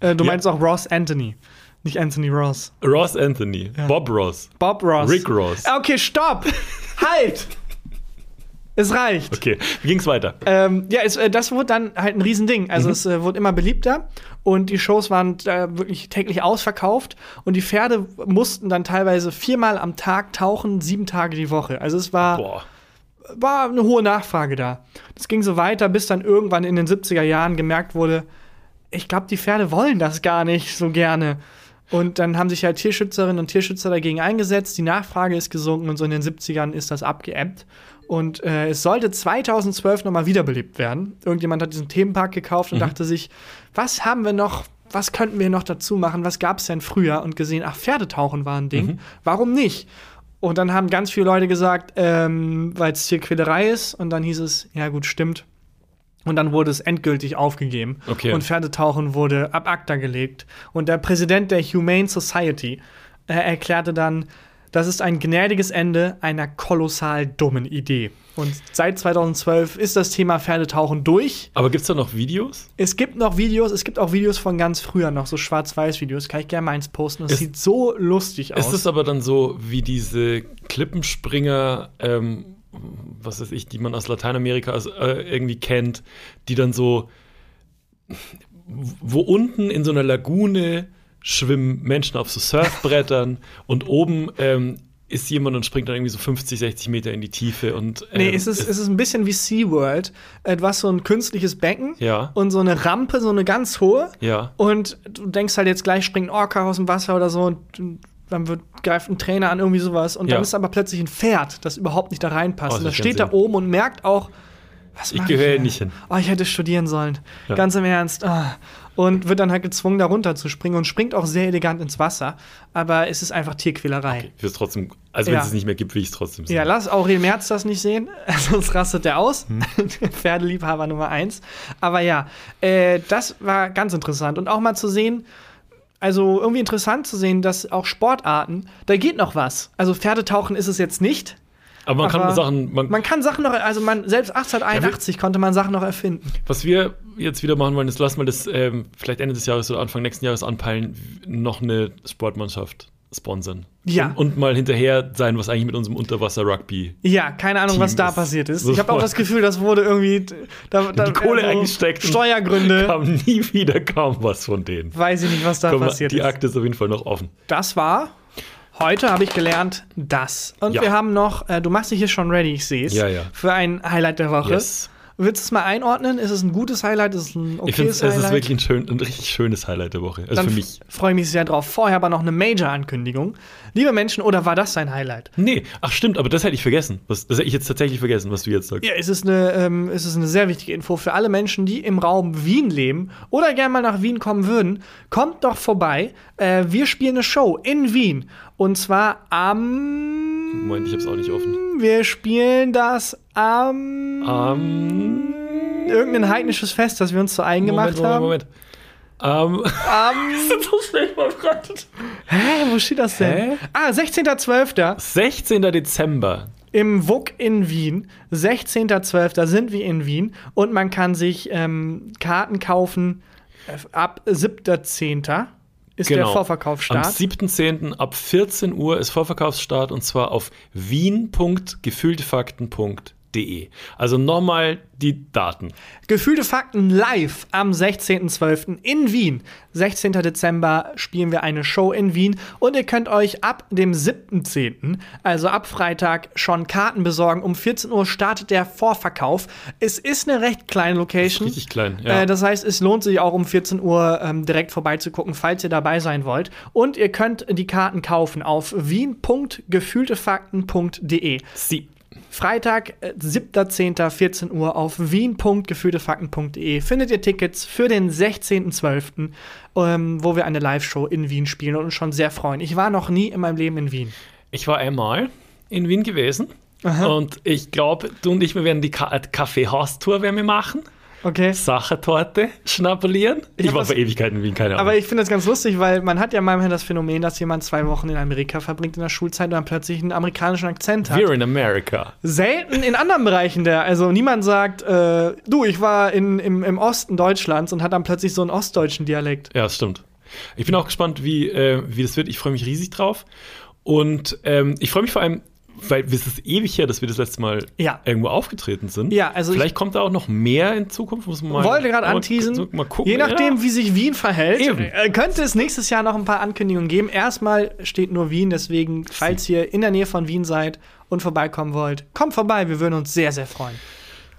Äh, du Ja. meinst auch Ross Anthony, nicht Anthony Ross. Ross Anthony. Bob Ross. Bob Ross. Rick Ross. Ah, Okay, stopp! halt! Es reicht. Okay, wie ging's weiter? Ähm, ja, es, äh, das wurde dann halt ein Riesending. Also es äh, wurde immer beliebter und die Shows waren äh, wirklich täglich ausverkauft und die Pferde mussten dann teilweise viermal am Tag tauchen, sieben Tage die Woche. Also es war, Boah. war eine hohe Nachfrage da. Das ging so weiter, bis dann irgendwann in den 70er Jahren gemerkt wurde, ich glaube, die Pferde wollen das gar nicht so gerne. Und dann haben sich halt Tierschützerinnen und Tierschützer dagegen eingesetzt. Die Nachfrage ist gesunken und so in den 70ern ist das abgeebbt. Und äh, es sollte 2012 nochmal wiederbelebt werden. Irgendjemand hat diesen Themenpark gekauft und dachte sich, was haben wir noch, was könnten wir noch dazu machen? Was gab es denn früher? Und gesehen, ach, Pferdetauchen war ein Ding. Warum nicht? Und dann haben ganz viele Leute gesagt, ähm, weil es Tierquälerei ist. Und dann hieß es, ja gut, stimmt. Und dann wurde es endgültig aufgegeben. Okay. Und Pferdetauchen wurde ab ACTA gelegt. Und der Präsident der Humane Society äh, erklärte dann, das ist ein gnädiges Ende einer kolossal dummen Idee. Und seit 2012 ist das Thema Pferdetauchen durch. Aber gibt's da noch Videos? Es gibt noch Videos, es gibt auch Videos von ganz früher noch, so Schwarz-Weiß-Videos. Kann ich gerne mal eins posten. Das Ist- sieht so lustig aus. Ist es aber dann so wie diese Klippenspringer, ähm, was weiß ich, die man aus Lateinamerika aus, äh, irgendwie kennt, die dann so, wo unten in so einer Lagune schwimmen Menschen auf so Surfbrettern und oben ähm, ist jemand und springt dann irgendwie so 50, 60 Meter in die Tiefe und ähm, Nee, es ist, es ist ein bisschen wie SeaWorld. Hast so ein künstliches Becken Ja. und so eine Rampe, so eine ganz hohe. ja. Und du denkst halt jetzt gleich springt ein Orca aus dem Wasser oder so und dann wird, greift ein Trainer an, irgendwie sowas. Und Ja. dann ist aber plötzlich ein Pferd, das überhaupt nicht da reinpasst. Oh, und das steht da oben und merkt auch, was Ich gehöre nicht hin. Oh, ich hätte studieren sollen. Ja. Ganz im Ernst. Ah. Und wird dann halt gezwungen, da runter zu springen und springt auch sehr elegant ins Wasser. Aber es ist einfach Tierquälerei. Ich will es trotzdem, also wenn Ja. es es nicht mehr gibt, will ich es trotzdem sehen. Ja, lass Aurel Merz das nicht sehen, sonst rastet der aus. Hm. Pferdeliebhaber Nummer eins. Aber ja, äh, das war ganz interessant. Und auch mal zu sehen, also irgendwie interessant zu sehen, dass auch Sportarten, da geht noch was. Also Pferdetauchen ist es jetzt nicht. Aber man aber kann Sachen, man, Man kann Sachen noch, also man, selbst 1881 konnte man Sachen noch erfinden. Was wir jetzt wieder machen wollen, ist, lass mal das ähm, vielleicht Ende des Jahres oder Anfang nächsten Jahres anpeilen, noch eine Sportmannschaft sponsern. Ja. Und, und mal hinterher sein, was eigentlich mit unserem Unterwasser-Rugby. Ja, keine Ahnung, was Team da ist passiert ist. Ich habe auch das Gefühl, das wurde irgendwie da, da Die Kohle eingesteckt. Steuergründe. Kam nie wieder kaum was von denen. Weiß ich nicht, was da Komm, passiert die ist. Akte ist auf jeden Fall noch offen. Das war. Heute habe ich gelernt, das. Und Ja. wir haben noch, äh, du machst dich hier schon ready, ich sehe es. Ja, ja. Für ein Highlight der Woche. Yes. Willst du es mal einordnen? Ist es ein gutes Highlight? Ist es ein Ich finde, okayes es ist Highlight? wirklich ein, schön, ein richtig schönes Highlight der Woche. Also Dann für mich. freue ich mich sehr drauf. Vorher aber noch eine Major-Ankündigung. Liebe Menschen, oder war das dein Highlight? Nee, ach stimmt, aber das hätte ich vergessen. Was, das hätte ich jetzt tatsächlich vergessen, was du jetzt sagst. Ja, es ist, eine, ähm, es ist eine sehr wichtige Info für alle Menschen, die im Raum Wien leben oder gerne mal nach Wien kommen würden. Kommt doch vorbei. Äh, wir spielen eine Show in Wien. Und zwar am. Moment, ich hab's auch nicht offen. Wir spielen das am. Ähm, irgendein heidnisches Fest, das wir uns so eingemacht Moment, Moment, haben. Moment. Ähm, Am. so schnell verbreitet. Hä, wo steht das denn? Hä? Ah, 16.12. 16. Dezember. im WUK in Wien. 16.12. sind wir in Wien und man kann sich ähm, Karten kaufen äh, ab 7.10. ist der Vorverkaufsstart. Am 7.10. ab 14 Uhr ist Vorverkaufsstart und zwar auf wien.gefühltefakten.de. De. Also nochmal die Daten. Gefühlte Fakten live am 16.12. in Wien. 16. Dezember spielen wir eine Show in Wien und ihr könnt euch ab dem 7.10., also ab Freitag, schon Karten besorgen. Um 14 Uhr startet der Vorverkauf. Es ist eine recht kleine Location. Richtig klein, ja. Äh, das heißt, es lohnt sich auch um 14 Uhr ähm, direkt vorbeizugucken, falls ihr dabei sein wollt. Und ihr könnt die Karten kaufen auf wien.gefühltefakten.de. Sie. Freitag, äh, 7.10., Uhr auf wien.gefühltefakten.de findet ihr Tickets für den 16.12., ähm, wo wir eine Live-Show in Wien spielen und uns schon sehr freuen. Ich war noch nie in meinem Leben in Wien. Ich war einmal in Wien gewesen und ich glaube, du und ich, wir werden die Ka Kaffeehaustour werden wir machen. Okay. Sachertorte schnabulieren. Ich, hab war vor Ewigkeiten in Wien, keine Ahnung. Aber ich finde das ganz lustig, weil man hat ja manchmal das Phänomen, dass jemand zwei Wochen in Amerika verbringt in der Schulzeit und dann plötzlich einen amerikanischen Akzent hat. We're in America. Selten in anderen Bereichen der. Also niemand sagt, äh, du, ich war in, im, im Osten Deutschlands und hat dann plötzlich so einen ostdeutschen Dialekt. Ja, das stimmt. Ich bin auch gespannt, wie, äh, wie das wird. Ich freue mich riesig drauf. Und ähm, ich freue mich vor allem, weil es ist ewig her, dass wir das letzte Mal Ja. irgendwo aufgetreten sind. Ja, also Vielleicht kommt da auch noch mehr in Zukunft. Muss man Wollte gerade anteasen. Mal gucken. Je nachdem, ja. wie sich Wien verhält, Eben. äh, könnte es nächstes Jahr noch ein paar Ankündigungen geben. Erstmal steht nur Wien, deswegen, falls ihr in der Nähe von Wien seid und vorbeikommen wollt, kommt vorbei. Wir würden uns sehr, sehr freuen.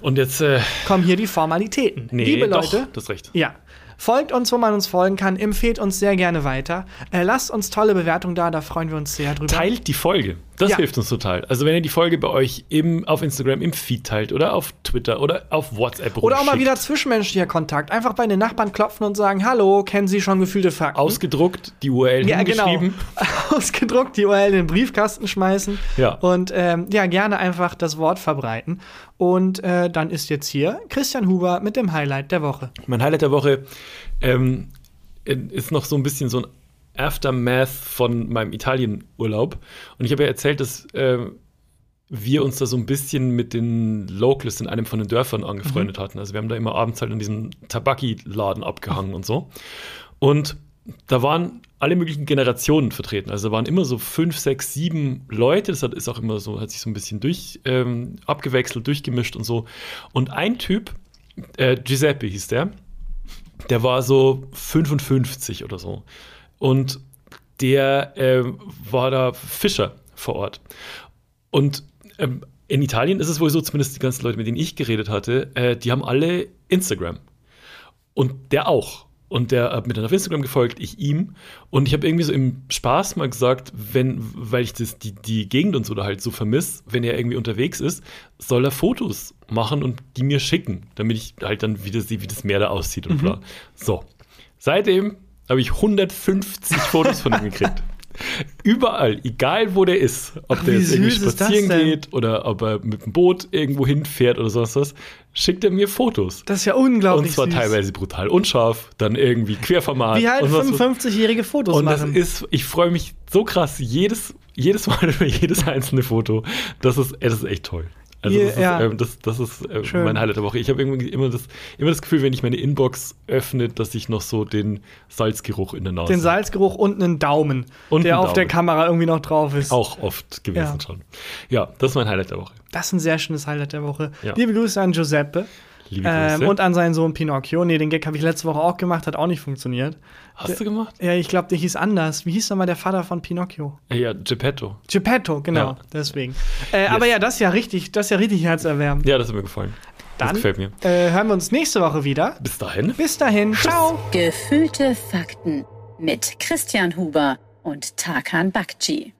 Und jetzt, äh, Kommen hier die Formalitäten. nee, Liebe doch, Leute, das ist recht. Ja. Folgt uns, wo man uns folgen kann. Empfehlt uns sehr gerne weiter. Äh, lasst uns tolle Bewertungen da, da freuen wir uns sehr drüber. Teilt die Folge. Das Ja. hilft uns total. Also wenn ihr die Folge bei euch im, auf Instagram im Feed teilt oder auf Twitter oder auf WhatsApp Oder auch mal wieder zwischenmenschlicher Kontakt. Einfach bei den Nachbarn klopfen und sagen: Hallo, kennen Sie schon gefühlte Fakten? ausgedruckt, die URL ja, genau. hingeschrieben. Ausgedruckt, die URL in den Briefkasten schmeißen. Ja. Und ähm, ja, gerne einfach das Wort verbreiten. Und äh, dann ist jetzt hier Christian Huber mit dem Highlight der Woche. Mein Highlight der Woche ähm, ist noch so ein bisschen so ein Aftermath von meinem Italienurlaub. Und ich habe ja erzählt, dass ähm, wir uns da so ein bisschen mit den Locals in einem von den Dörfern angefreundet hatten. Also wir haben da immer abends halt in diesem Tabaki-Laden abgehangen und so. Und da waren alle möglichen Generationen vertreten. Also da waren immer so fünf, sechs, sieben Leute. Das hat, ist auch immer so, hat sich so ein bisschen durch ähm, abgewechselt, durchgemischt und so. Und ein Typ, äh, Giuseppe hieß der, der war so 55 oder so. Und der ähm, war da Fischer vor Ort. Und ähm, in Italien ist es wohl so, zumindest die ganzen Leute, mit denen ich geredet hatte, äh, die haben alle Instagram. Und der auch. Und der hat mir dann auf Instagram gefolgt, ich ihm. Und ich habe irgendwie so im Spaß mal gesagt, wenn, weil ich das, die, die Gegend und so da halt so vermisse, wenn er irgendwie unterwegs ist, soll er Fotos machen und die mir schicken, damit ich halt dann wieder sehe, wie das Meer da aussieht und bla. So. Seitdem habe ich 150 Fotos von ihm gekriegt. Überall, egal wo der ist, ob Ach, der jetzt irgendwie das spazieren geht oder ob er mit dem Boot irgendwo hinfährt oder sonst was, schickt er mir Fotos. Das ist ja unglaublich. Und zwar süß. teilweise brutal unscharf, dann irgendwie Querformat. Wie halt und sonst was. 55-jährige Fotos Und das machen. ist, ich freue mich so krass jedes, jedes Mal über jedes einzelne Foto. Das ist, das ist echt toll. Also das ist, ja. ähm, das, das ist äh, mein Highlight der Woche. Ich habe irgendwie immer das, immer das Gefühl, wenn ich meine Inbox öffne, dass ich noch so den Salzgeruch in der Nase den Salzgeruch und einen Daumen, Und der einen auf der Daumen. Kamera irgendwie noch drauf ist. auch oft gewesen Ja. schon. Ja, das ist mein Highlight der Woche. Das ist ein sehr schönes Highlight der Woche. Ja. Liebe Grüße an Giuseppe. Liebe Ähm, Grüße. und an seinen Sohn Pinocchio. Nee, den Gag habe ich letzte Woche auch gemacht, hat auch nicht funktioniert. Hast du gemacht? Ja, ich glaube, der hieß anders. Wie hieß nochmal der Vater von Pinocchio? Ja, Geppetto. Geppetto, genau, Ja. deswegen. Äh, Aber ja, das ist ja richtig, das ist ja richtig herzerwärmend. Ja, das hat mir gefallen. Dann das gefällt mir. Äh, hören wir uns nächste Woche wieder. Bis dahin. Bis dahin, ciao. Gefühlte Fakten mit Christian Huber und Tarkan Bakci.